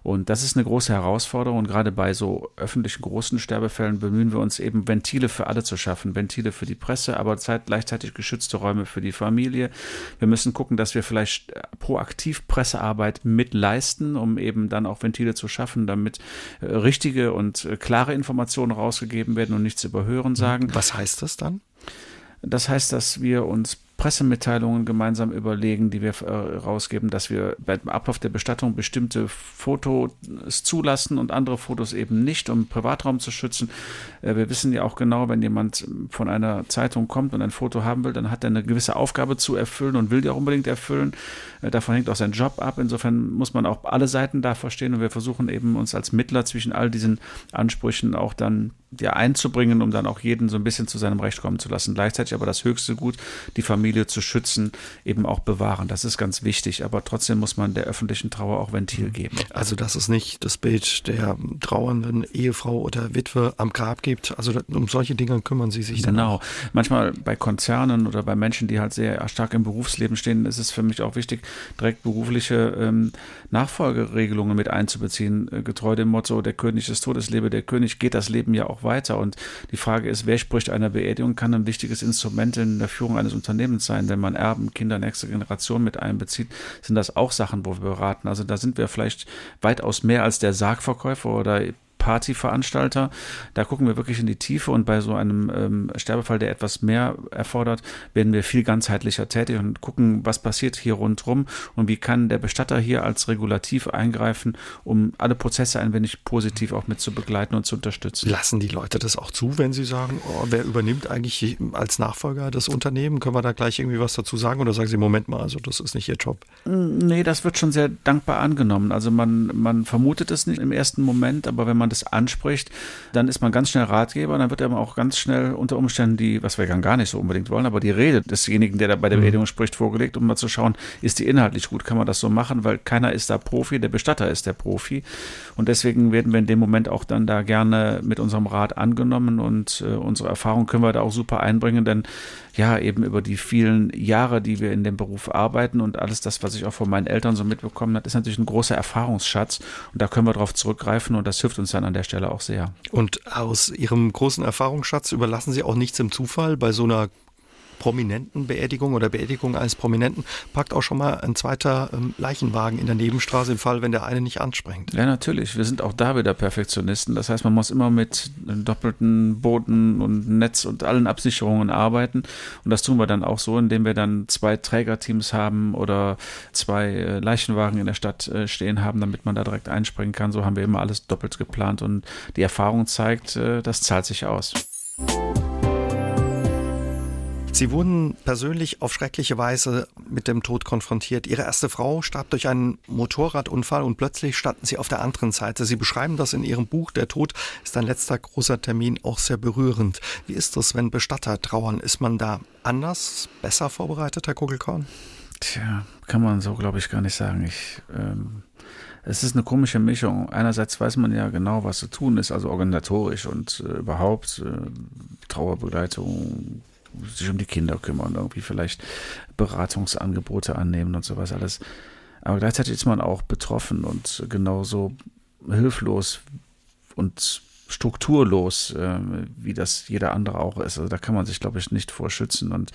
B: Und das ist eine große Herausforderung. Und gerade bei so öffentlichen großen Sterbefällen bemühen wir uns eben, Ventile für alle zu schaffen. Ventile für die Presse, aber gleichzeitig geschützte Räume für die Familie. Wir müssen gucken, dass wir vielleicht proaktiv Pressearbeit mitleisten, um eben dann auch Ventile zu schaffen, damit äh, richtige und äh, klare Informationen rausgegeben werden und nichts überhören sagen.
A: Was heißt das dann?
B: Das heißt, dass wir uns Pressemitteilungen gemeinsam überlegen, die wir äh, rausgeben, dass wir beim Ablauf der Bestattung bestimmte Fotos zulassen und andere Fotos eben nicht, um Privatraum zu schützen. Äh, wir wissen ja auch genau, wenn jemand von einer Zeitung kommt und ein Foto haben will, dann hat er eine gewisse Aufgabe zu erfüllen und will die auch unbedingt erfüllen. Äh, davon hängt auch sein Job ab. Insofern muss man auch alle Seiten da verstehen und wir versuchen eben uns als Mittler zwischen all diesen Ansprüchen auch dann ja, einzubringen, um dann auch jeden so ein bisschen zu seinem Recht kommen zu lassen. Gleichzeitig aber das höchste Gut, die Familie zu schützen, eben auch bewahren. Das ist ganz wichtig, aber trotzdem muss man der öffentlichen Trauer auch Ventil geben.
A: Also, dass es nicht das Bild der trauernden Ehefrau oder Witwe am Grab gibt. Also, um solche Dinge kümmern Sie sich dann.
B: Genau. Auch. Manchmal bei Konzernen oder bei Menschen, die halt sehr stark im Berufsleben stehen, ist es für mich auch wichtig, direkt berufliche ähm, Nachfolgeregelungen mit einzubeziehen. Äh, getreu dem Motto, der König des Todes lebe, der König geht das Leben ja auch auch weiter. Und die Frage ist, wer spricht einer Beerdigung, kann ein wichtiges Instrument in der Führung eines Unternehmens sein. Wenn man Erben, Kinder, nächste Generation mit einbezieht, sind das auch Sachen, wo wir beraten. Also da sind wir vielleicht weitaus mehr als der Sargverkäufer oder Partyveranstalter. Da gucken wir wirklich in die Tiefe und bei so einem ähm, Sterbefall, der etwas mehr erfordert, werden wir viel ganzheitlicher tätig und gucken, was passiert hier rundherum und wie kann der Bestatter hier als Regulativ eingreifen, um alle Prozesse ein wenig positiv auch mit zu begleiten und zu unterstützen.
A: Lassen die Leute das auch zu, wenn sie sagen, oh, wer übernimmt eigentlich als Nachfolger das Unternehmen? Können wir da gleich irgendwie was dazu sagen oder sagen sie, Moment mal, also das ist nicht ihr Job?
B: Nee, das wird schon sehr dankbar angenommen. Also man, man vermutet es nicht im ersten Moment, aber wenn man das anspricht, dann ist man ganz schnell Ratgeber, dann wird aber auch ganz schnell unter Umständen die, was wir gar nicht so unbedingt wollen, aber die Rede desjenigen, der da bei der mhm. Beerdigung spricht, vorgelegt, um mal zu schauen, ist die inhaltlich gut, kann man das so machen, weil keiner ist da Profi, der Bestatter ist der Profi und deswegen werden wir in dem Moment auch dann da gerne mit unserem Rat angenommen und äh, unsere Erfahrung können wir da auch super einbringen, denn ja, eben über die vielen Jahre, die wir in dem Beruf arbeiten und alles das, was ich auch von meinen Eltern so mitbekommen habe, ist natürlich ein großer Erfahrungsschatz und da können wir darauf zurückgreifen und das hilft uns dann an der Stelle auch sehr.
A: Und aus Ihrem großen Erfahrungsschatz überlassen Sie auch nichts im Zufall bei so einer prominenten Beerdigung oder Beerdigung eines Prominenten packt auch schon mal ein zweiter ähm, Leichenwagen in der Nebenstraße im Fall, wenn der eine nicht anspringt.
B: Ja, natürlich. Wir sind auch da wieder Perfektionisten. Das heißt, man muss immer mit doppelten Booten und Netz und allen Absicherungen arbeiten. Und das tun wir dann auch so, indem wir dann zwei Trägerteams haben oder zwei äh, Leichenwagen in der Stadt äh, stehen haben, damit man da direkt einspringen kann. So haben wir immer alles doppelt geplant und die Erfahrung zeigt, äh, das zahlt sich aus.
A: Sie wurden persönlich auf schreckliche Weise mit dem Tod konfrontiert. Ihre erste Frau starb durch einen Motorradunfall und plötzlich standen Sie auf der anderen Seite. Sie beschreiben das in Ihrem Buch Der Tod ist ein letzter großer Termin auch sehr berührend. Wie ist das, wenn Bestatter trauern? Ist man da anders, besser vorbereitet, Herr Kugelkorn?
B: Tja, kann man so, glaube ich, gar nicht sagen. Ich, ähm es ist eine komische Mischung. Einerseits weiß man ja genau, was zu tun ist, also organisatorisch und äh, überhaupt äh, Trauerbegleitung, sich um die Kinder kümmern, irgendwie vielleicht Beratungsangebote annehmen und sowas alles. Aber gleichzeitig ist man auch betroffen und genauso hilflos und strukturlos, äh, wie das jeder andere auch ist. Also da kann man sich, glaube ich, nicht vorschützen. Und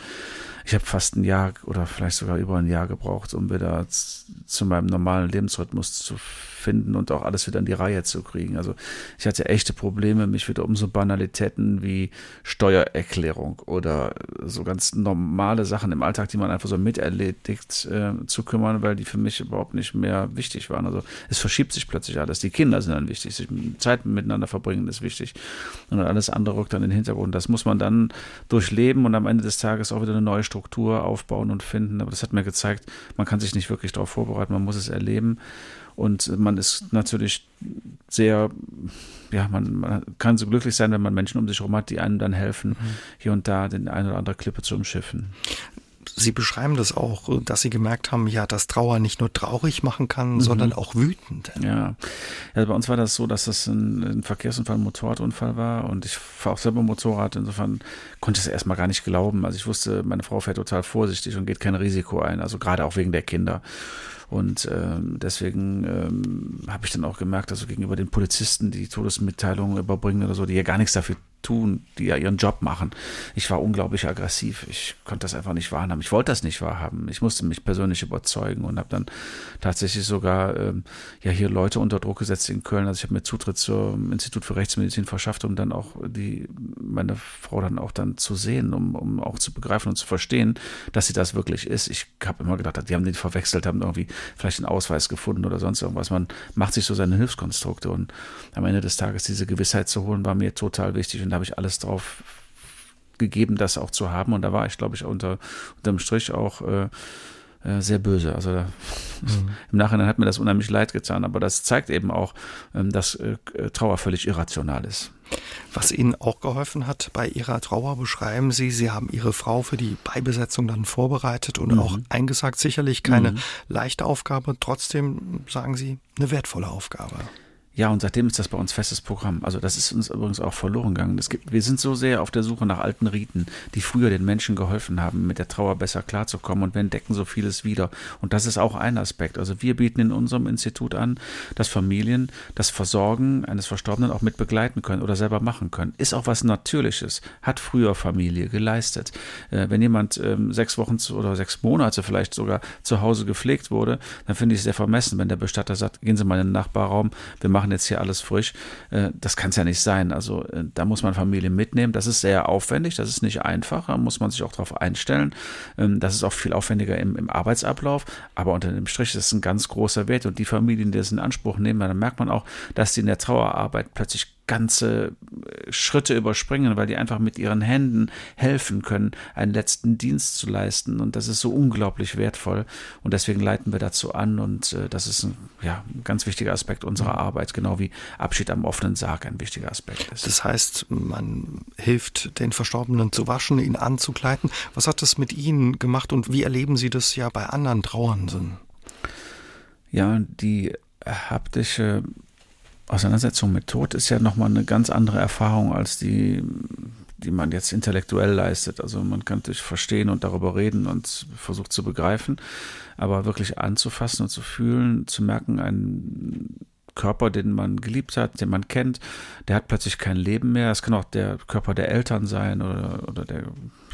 B: ich habe fast ein Jahr oder vielleicht sogar über ein Jahr gebraucht, um wieder zu meinem normalen Lebensrhythmus zu finden und auch alles wieder in die Reihe zu kriegen. Also ich hatte echte Probleme, mich wieder um so Banalitäten wie Steuererklärung oder so ganz normale Sachen im Alltag, die man einfach so miterledigt, äh, zu kümmern, weil die für mich überhaupt nicht mehr wichtig waren. Also es verschiebt sich plötzlich alles. Die Kinder sind dann wichtig, sich Zeit miteinander verbringen ist wichtig und alles andere rückt dann in den Hintergrund. Das muss man dann durchleben und am Ende des Tages auch wieder eine neue Struktur aufbauen und finden. Aber das hat mir gezeigt, man kann sich nicht wirklich darauf vorbereiten, man muss es erleben. Und man ist natürlich sehr, ja, man, man, kann so glücklich sein, wenn man Menschen um sich herum hat, die einem dann helfen, mhm. hier und da den eine oder andere Klippe zu umschiffen.
A: Sie beschreiben das auch, dass Sie gemerkt haben, ja, dass Trauer nicht nur traurig machen kann, mhm. sondern auch wütend.
B: Ja. ja, bei uns war das so, dass das ein, ein Verkehrsunfall, ein Motorradunfall war und ich fahre auch selber Motorrad, insofern konnte ich es erstmal gar nicht glauben. Also ich wusste, meine Frau fährt total vorsichtig und geht kein Risiko ein, also gerade auch wegen der Kinder. Und ähm, deswegen ähm, habe ich dann auch gemerkt, also gegenüber den Polizisten, die Todesmitteilungen überbringen oder so, die ja gar nichts dafür tun, die ja ihren Job machen. Ich war unglaublich aggressiv. Ich konnte das einfach nicht wahrhaben. Ich wollte das nicht wahrhaben. Ich musste mich persönlich überzeugen und habe dann tatsächlich sogar ähm, ja hier Leute unter Druck gesetzt in Köln. Also ich habe mir Zutritt zum Institut für Rechtsmedizin verschafft, um dann auch die meine Frau dann auch dann zu sehen, um, um auch zu begreifen und zu verstehen, dass sie das wirklich ist. Ich habe immer gedacht, die haben den verwechselt, haben irgendwie vielleicht einen Ausweis gefunden oder sonst irgendwas. Man macht sich so seine Hilfskonstrukte und am Ende des Tages diese Gewissheit zu holen, war mir total wichtig und da habe ich alles drauf gegeben, das auch zu haben. Und da war ich, glaube ich, unter unterm Strich auch äh, äh, sehr böse. Also da, mhm. im Nachhinein hat mir das unheimlich leid getan, aber das zeigt eben auch, ähm, dass äh, Trauer völlig irrational ist.
A: Was Ihnen auch geholfen hat bei Ihrer Trauer, beschreiben Sie, Sie haben Ihre Frau für die Beibesetzung dann vorbereitet und mhm. auch eingesagt. Sicherlich keine mhm. leichte Aufgabe, trotzdem sagen Sie eine wertvolle Aufgabe.
B: Ja, und seitdem ist das bei uns festes Programm. Also das ist uns übrigens auch verloren gegangen. Es gibt, wir sind so sehr auf der Suche nach alten Riten, die früher den Menschen geholfen haben, mit der Trauer besser klarzukommen und wir entdecken so vieles wieder. Und das ist auch ein Aspekt. Also wir bieten in unserem Institut an, dass Familien das Versorgen eines Verstorbenen auch mit begleiten können oder selber machen können. Ist auch was Natürliches. Hat früher Familie geleistet. Äh, wenn jemand ähm, sechs Wochen oder sechs Monate vielleicht sogar zu Hause gepflegt wurde, dann finde ich es sehr vermessen, wenn der Bestatter sagt, gehen Sie mal in den Nachbarraum, wir machen machen jetzt hier alles frisch. Äh, das kann es ja nicht sein. Also äh, da muss man Familie mitnehmen. Das ist sehr aufwendig, das ist nicht einfach. Da muss man sich auch darauf einstellen. Ähm, das ist auch viel aufwendiger im, im Arbeitsablauf. Aber unter dem Strich ist es ein ganz großer Wert. Und die Familien, die das in Anspruch nehmen, dann merkt man auch, dass sie in der Trauerarbeit plötzlich ganze äh, Schritte überspringen, weil die einfach mit ihren Händen helfen können, einen letzten Dienst zu leisten. Und das ist so unglaublich wertvoll. Und deswegen leiten wir dazu an. Und äh, das ist ein, ja, ein ganz wichtiger Aspekt unserer mhm. Arbeit, genau wie Abschied am offenen Sarg ein wichtiger Aspekt ist.
A: Das heißt, man hilft den Verstorbenen zu waschen, ihn anzukleiden. Was hat das mit Ihnen gemacht und wie erleben Sie das ja bei anderen Trauernden?
B: Ja, die haptische Auseinandersetzung mit Tod ist ja nochmal eine ganz andere Erfahrung als die, die man jetzt intellektuell leistet. Also man kann sich verstehen und darüber reden und versucht zu begreifen, aber wirklich anzufassen und zu fühlen, zu merken, ein Körper, den man geliebt hat, den man kennt, der hat plötzlich kein Leben mehr. Es kann auch der Körper der Eltern sein oder, oder der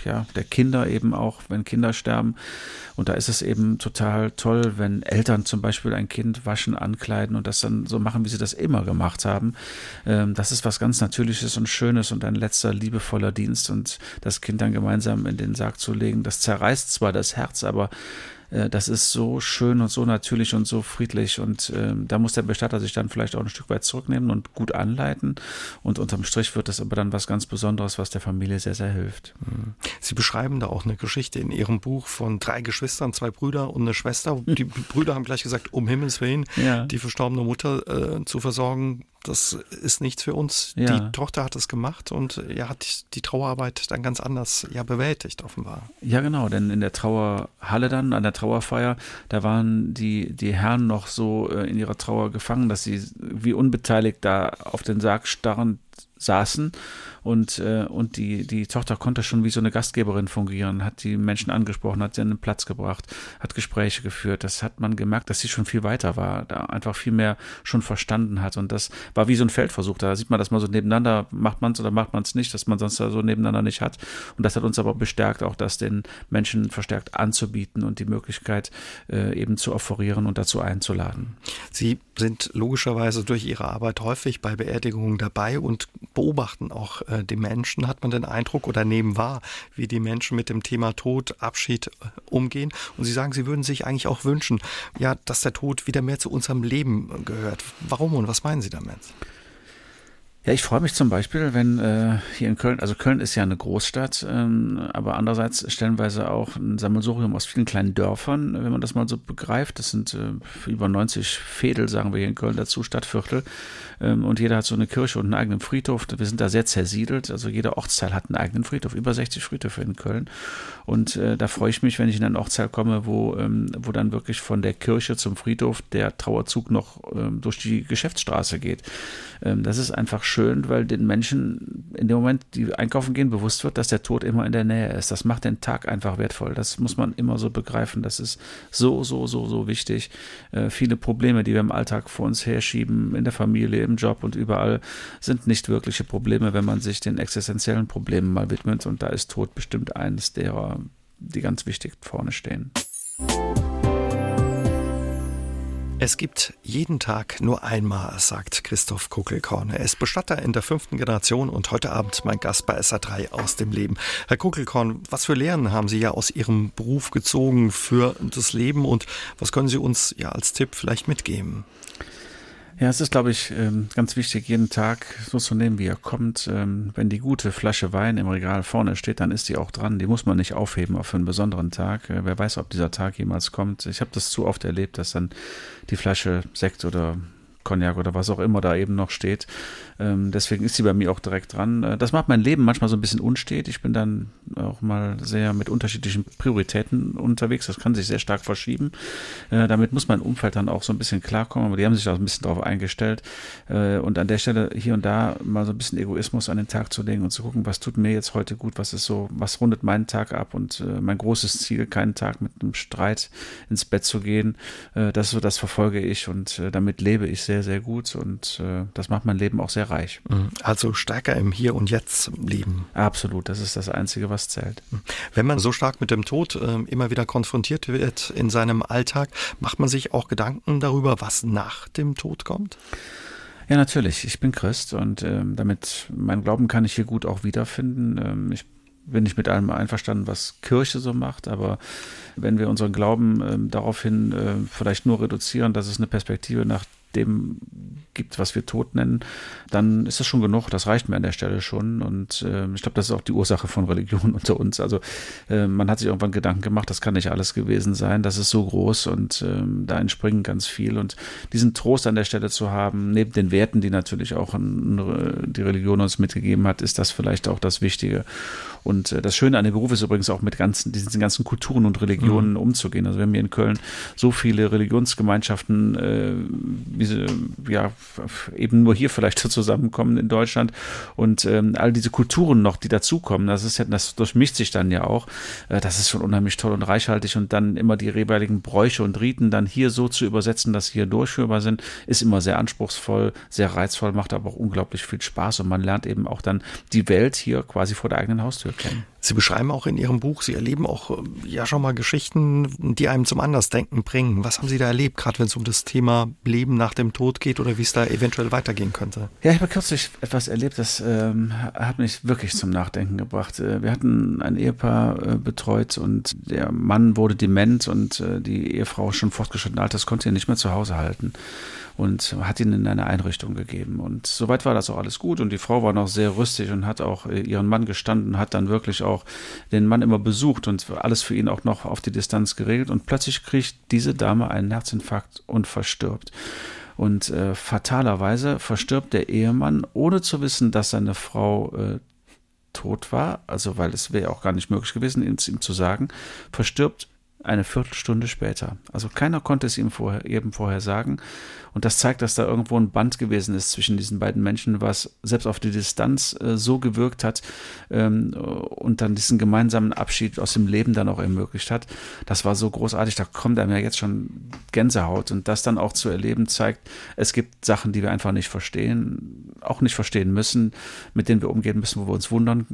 B: ja, der Kinder eben auch, wenn Kinder sterben. Und da ist es eben total toll, wenn Eltern zum Beispiel ein Kind waschen, ankleiden und das dann so machen, wie sie das immer gemacht haben. Ähm, das ist was ganz Natürliches und Schönes und ein letzter liebevoller Dienst und das Kind dann gemeinsam in den Sarg zu legen. Das zerreißt zwar das Herz, aber äh, das ist so schön und so natürlich und so friedlich und äh, da muss der Bestatter sich dann vielleicht auch ein Stück weit zurücknehmen und gut anleiten und unterm Strich wird das aber dann was ganz Besonderes, was der Familie sehr, sehr hilft.
A: Mhm. Sie beschreiben da auch eine Geschichte in Ihrem Buch von drei Geschwistern, zwei Brüder und eine Schwester. Die Brüder haben gleich gesagt, um Himmels Willen, ja. die verstorbene Mutter äh, zu versorgen, das ist nichts für uns. Ja. Die Tochter hat es gemacht und ja, hat die Trauerarbeit dann ganz anders ja bewältigt, offenbar.
B: Ja, genau, denn in der Trauerhalle dann, an der Trauerfeier, da waren die, die Herren noch so äh, in ihrer Trauer gefangen, dass sie wie unbeteiligt da auf den Sarg starrend saßen und, äh, und die, die Tochter konnte schon wie so eine Gastgeberin fungieren, hat die Menschen angesprochen, hat sie an den Platz gebracht, hat Gespräche geführt. Das hat man gemerkt, dass sie schon viel weiter war, da einfach viel mehr schon verstanden hat. Und das war wie so ein Feldversuch. Da sieht man das mal so nebeneinander, macht man es oder macht man es nicht, dass man sonst da so nebeneinander nicht hat. Und das hat uns aber bestärkt, auch das den Menschen verstärkt anzubieten und die Möglichkeit äh, eben zu offerieren und dazu einzuladen.
A: Sie sind logischerweise durch Ihre Arbeit häufig bei Beerdigungen dabei und beobachten auch äh, die Menschen, hat man den Eindruck oder nehmen wahr, wie die Menschen mit dem Thema Tod, Abschied äh, umgehen. Und Sie sagen, Sie würden sich eigentlich auch wünschen, ja, dass der Tod wieder mehr zu unserem Leben gehört. Warum und was meinen Sie damit?
B: Ja, ich freue mich zum Beispiel, wenn äh, hier in Köln, also Köln ist ja eine Großstadt, ähm, aber andererseits stellenweise auch ein Sammelsurium aus vielen kleinen Dörfern, wenn man das mal so begreift. Das sind äh, über 90 Fädel, sagen wir hier in Köln dazu, Stadtviertel. Ähm, und jeder hat so eine Kirche und einen eigenen Friedhof. Wir sind da sehr zersiedelt, also jeder Ortsteil hat einen eigenen Friedhof, über 60 Friedhöfe in Köln. Und äh, da freue ich mich, wenn ich in einen Ortsteil komme, wo, ähm, wo dann wirklich von der Kirche zum Friedhof der Trauerzug noch ähm, durch die Geschäftsstraße geht. Ähm, das ist einfach schön, weil den Menschen in dem Moment, die einkaufen gehen, bewusst wird, dass der Tod immer in der Nähe ist. Das macht den Tag einfach wertvoll. Das muss man immer so begreifen. Das ist so, so, so, so wichtig. Äh, viele Probleme, die wir im Alltag vor uns herschieben, in der Familie, im Job und überall, sind nicht wirkliche Probleme, wenn man sich den existenziellen Problemen mal widmet. Und da ist Tod bestimmt eines derer, die ganz wichtig vorne stehen.
A: Es gibt jeden Tag nur einmal, sagt Christoph Kuckelkorn. Er ist Bestatter in der fünften Generation und heute Abend mein Gast bei SA3 aus dem Leben. Herr Kuckelkorn, was für Lehren haben Sie ja aus Ihrem Beruf gezogen für das Leben und was können Sie uns ja als Tipp vielleicht mitgeben?
B: Ja, es ist, glaube ich, ähm, ganz wichtig, jeden Tag so zu nehmen, wie er kommt. Ähm, wenn die gute Flasche Wein im Regal vorne steht, dann ist die auch dran. Die muss man nicht aufheben auf einen besonderen Tag. Äh, wer weiß, ob dieser Tag jemals kommt. Ich habe das zu oft erlebt, dass dann die Flasche Sekt oder Cognac oder was auch immer da eben noch steht. Ähm, deswegen ist sie bei mir auch direkt dran. Äh, das macht mein Leben manchmal so ein bisschen unstet. Ich bin dann auch mal sehr mit unterschiedlichen Prioritäten unterwegs. Das kann sich sehr stark verschieben. Äh, damit muss mein Umfeld dann auch so ein bisschen klarkommen. Aber die haben sich auch ein bisschen darauf eingestellt. Äh, und an der Stelle hier und da mal so ein bisschen Egoismus an den Tag zu legen und zu gucken, was tut mir jetzt heute gut, was ist so, was rundet meinen Tag ab und äh, mein großes Ziel, keinen Tag mit einem Streit ins Bett zu gehen. Äh, das das verfolge ich und äh, damit lebe ich sehr, sehr gut und das macht mein Leben auch sehr reich.
A: Mhm. Also stärker im Hier und Jetzt leben.
B: Absolut, das ist das Einzige, was zählt. Mhm.
A: Wenn man so stark mit dem Tod äh, immer wieder konfrontiert wird in seinem Alltag, macht man sich auch Gedanken darüber, was nach dem Tod kommt?
B: Ja, natürlich. Ich bin Christ und ähm, damit mein Glauben kann ich hier gut auch wiederfinden. Ähm, ich bin nicht mit allem einverstanden, was Kirche so macht, aber wenn wir unseren Glauben ähm, daraufhin äh, vielleicht nur reduzieren, dass es eine Perspektive nach dem gibt, was wir tot nennen, dann ist das schon genug. Das reicht mir an der Stelle schon. Und äh, ich glaube, das ist auch die Ursache von Religion unter uns. Also äh, man hat sich irgendwann Gedanken gemacht, das kann nicht alles gewesen sein. Das ist so groß und äh, da entspringen ganz viel. Und diesen Trost an der Stelle zu haben, neben den Werten, die natürlich auch in, die Religion uns mitgegeben hat, ist das vielleicht auch das Wichtige. Und äh, das Schöne an dem Beruf ist übrigens auch mit ganzen, diesen ganzen Kulturen und Religionen mhm. umzugehen. Also wir haben hier in Köln so viele Religionsgemeinschaften, äh, wie sie, ja, eben nur hier vielleicht zusammenkommen in Deutschland und ähm, all diese Kulturen noch, die dazukommen, das ist ja, das durchmischt sich dann ja auch. Äh, das ist schon unheimlich toll und reichhaltig und dann immer die jeweiligen Bräuche und Riten dann hier so zu übersetzen, dass sie hier durchführbar sind, ist immer sehr anspruchsvoll, sehr reizvoll, macht aber auch unglaublich viel Spaß und man lernt eben auch dann die Welt hier quasi vor der eigenen Haustür kennen.
A: Sie beschreiben auch in Ihrem Buch, Sie erleben auch äh, ja schon mal Geschichten, die einem zum Andersdenken bringen. Was haben Sie da erlebt, gerade wenn es um das Thema Leben nach dem Tod geht oder wie es da eventuell weitergehen könnte?
B: Ja, ich habe kürzlich etwas erlebt, das ähm, hat mich wirklich zum Nachdenken gebracht. Äh, wir hatten ein Ehepaar äh, betreut und der Mann wurde dement und äh, die Ehefrau schon fortgeschrittenen Alters konnte ihn nicht mehr zu Hause halten und hat ihn in eine Einrichtung gegeben. Und soweit war das auch alles gut und die Frau war noch sehr rüstig und hat auch äh, ihren Mann gestanden, hat dann wirklich auch den Mann immer besucht und alles für ihn auch noch auf die Distanz geregelt und plötzlich kriegt diese Dame einen Herzinfarkt und verstirbt. Und äh, fatalerweise verstirbt der Ehemann, ohne zu wissen, dass seine Frau äh, tot war, also weil es wäre auch gar nicht möglich gewesen, ihm zu sagen, verstirbt eine Viertelstunde später. Also keiner konnte es ihm vorher, eben vorher sagen. Und das zeigt, dass da irgendwo ein Band gewesen ist zwischen diesen beiden Menschen, was selbst auf die Distanz äh, so gewirkt hat ähm, und dann diesen gemeinsamen Abschied aus dem Leben dann auch ermöglicht hat. Das war so großartig, da kommt einem ja jetzt schon Gänsehaut. Und das dann auch zu erleben, zeigt, es gibt Sachen, die wir einfach nicht verstehen, auch nicht verstehen müssen, mit denen wir umgehen müssen, wo wir uns wundern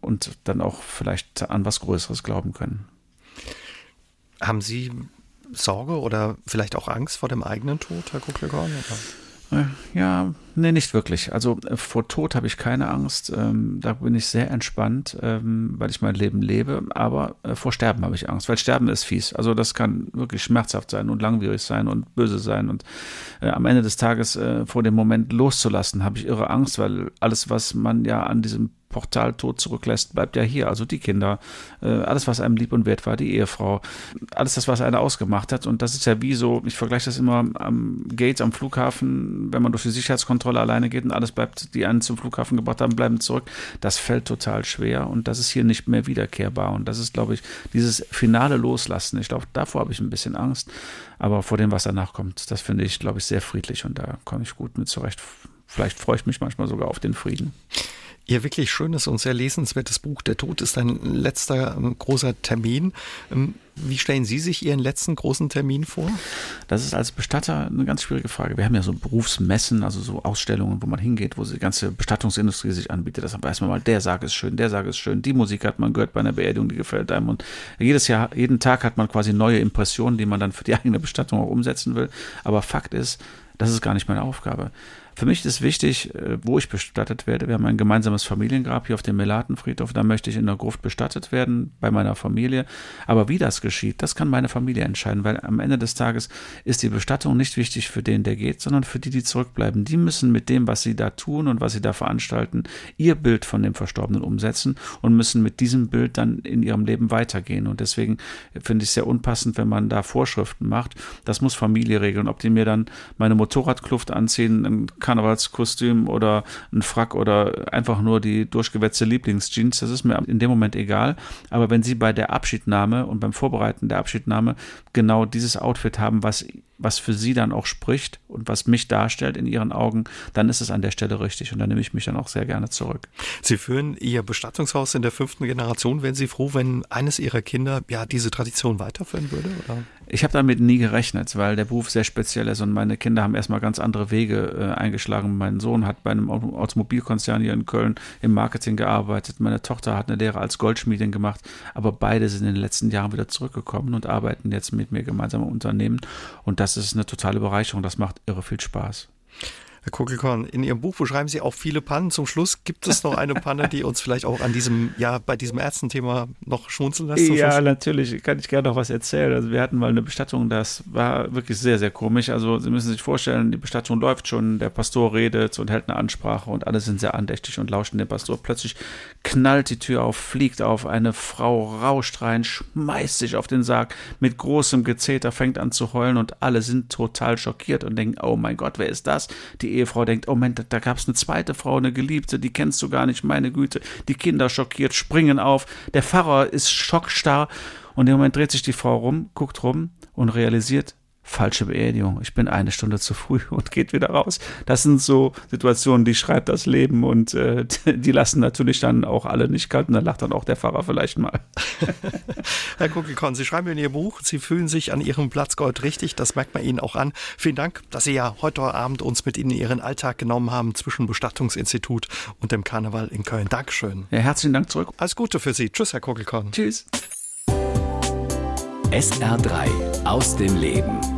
B: und dann auch vielleicht an was Größeres glauben können.
A: Haben Sie Sorge oder vielleicht auch Angst vor dem eigenen Tod, Herr Kucklekorn?
B: Äh, ja, nee, nicht wirklich. Also äh, vor Tod habe ich keine Angst. Ähm, da bin ich sehr entspannt, ähm, weil ich mein Leben lebe. Aber äh, vor Sterben habe ich Angst, weil Sterben ist fies. Also das kann wirklich schmerzhaft sein und langwierig sein und böse sein. Und äh, am Ende des Tages äh, vor dem Moment loszulassen, habe ich irre Angst, weil alles, was man ja an diesem Portal tot zurücklässt, bleibt ja hier. Also die Kinder, äh, alles, was einem lieb und wert war, die Ehefrau, alles das, was einer ausgemacht hat. Und das ist ja wie so, ich vergleiche das immer am Gate am Flughafen, wenn man durch die Sicherheitskontrolle alleine geht und alles bleibt, die einen zum Flughafen gebracht haben, bleiben zurück. Das fällt total schwer und das ist hier nicht mehr wiederkehrbar. Und das ist, glaube ich, dieses finale Loslassen. Ich glaube, davor habe ich ein bisschen Angst. Aber vor dem, was danach kommt, das finde ich, glaube ich, sehr friedlich und da komme ich gut mit zurecht. Vielleicht freue ich mich manchmal sogar auf den Frieden.
A: Ihr wirklich schönes und sehr lesenswertes Buch. Der Tod ist ein letzter ähm, großer Termin. Ähm, wie stellen Sie sich Ihren letzten großen Termin vor?
B: Das ist als Bestatter eine ganz schwierige Frage. Wir haben ja so Berufsmessen, also so Ausstellungen, wo man hingeht, wo die ganze Bestattungsindustrie sich anbietet. Das weiß man mal, der Sarg ist schön, der Sarg ist schön, die Musik hat man gehört bei einer Beerdigung, die gefällt einem. Und jedes Jahr, jeden Tag hat man quasi neue Impressionen, die man dann für die eigene Bestattung auch umsetzen will. Aber Fakt ist, das ist gar nicht meine Aufgabe. Für mich ist wichtig, äh, wo ich bestattet werde. Wir haben ein gemeinsames Familiengrab hier auf dem Melatenfriedhof. Da möchte ich in der Gruft bestattet werden, bei meiner Familie. Aber wie das geschieht, das kann meine Familie entscheiden, weil am Ende des Tages ist die Bestattung nicht wichtig für den, der geht, sondern für die, die zurückbleiben. Die müssen mit dem, was sie da tun und was sie da veranstalten, ihr Bild von dem Verstorbenen umsetzen und müssen mit diesem Bild dann in ihrem Leben weitergehen. Und deswegen finde ich es sehr unpassend, wenn man da Vorschriften macht. Das muss Familie regeln. Ob die mir dann meine Motorradkluft anziehen, ein Karnevalskostüm oder ein Frack oder einfach nur die durchgewetzte Lieblingsjeans. Das ist mir in dem Moment egal. Aber wenn Sie bei der Abschiednahme und beim Vorbereiten der Abschiednahme genau dieses Outfit haben, was was für sie dann auch spricht und was mich darstellt in ihren Augen, dann ist es an der Stelle richtig und dann nehme ich mich dann auch sehr gerne zurück.
A: Sie führen Ihr Bestattungshaus in der fünften Generation. Wären Sie froh, wenn eines Ihrer Kinder ja diese Tradition weiterführen würde? Oder?
B: Ich habe damit nie gerechnet, weil der Beruf sehr speziell ist und meine Kinder haben erstmal ganz andere Wege äh, eingeschlagen. Mein Sohn hat bei einem Automobilkonzern hier in Köln im Marketing gearbeitet. Meine Tochter hat eine Lehre als Goldschmiedin gemacht, aber beide sind in den letzten Jahren wieder zurückgekommen und arbeiten jetzt mit mir gemeinsam im Unternehmen und das ist eine totale Bereicherung. Das macht irre viel Spaß.
A: Herr Kugelkorn, in Ihrem Buch beschreiben Sie auch viele Pannen. Zum Schluss gibt es noch eine Panne, die uns vielleicht auch an diesem, ja, bei diesem Ärztenthema noch schmunzeln lässt.
B: Ja, natürlich, kann ich gerne noch was erzählen. Also wir hatten mal eine Bestattung, das war wirklich sehr, sehr komisch. Also Sie müssen sich vorstellen, die Bestattung läuft schon, der Pastor redet und hält eine Ansprache und alle sind sehr andächtig und lauschen dem Pastor. Plötzlich knallt die Tür auf, fliegt auf, eine Frau rauscht rein, schmeißt sich auf den Sarg mit großem Gezeter, fängt an zu heulen und alle sind total schockiert und denken, oh mein Gott, wer ist das? Die Ehefrau denkt, oh Moment, da gab es eine zweite Frau, eine Geliebte, die kennst du gar nicht, meine Güte. Die Kinder schockiert, springen auf. Der Pfarrer ist schockstarr und im Moment dreht sich die Frau rum, guckt rum und realisiert, falsche Beerdigung, ich bin eine Stunde zu früh und geht wieder raus. Das sind so Situationen, die schreibt das Leben und äh, die lassen natürlich dann auch alle nicht kalt und dann lacht dann auch der Pfarrer vielleicht mal.
A: Herr Kugelkorn, Sie schreiben in Ihr Buch, Sie fühlen sich an Ihrem Platz Gold richtig, das merkt man Ihnen auch an. Vielen Dank, dass Sie ja heute Abend uns mit in Ihren Alltag genommen haben zwischen Bestattungsinstitut und dem Karneval in Köln. Dankeschön.
B: Ja, herzlichen Dank zurück.
A: Alles Gute für Sie. Tschüss, Herr Kugelkorn.
B: Tschüss.
C: SR3 aus dem Leben.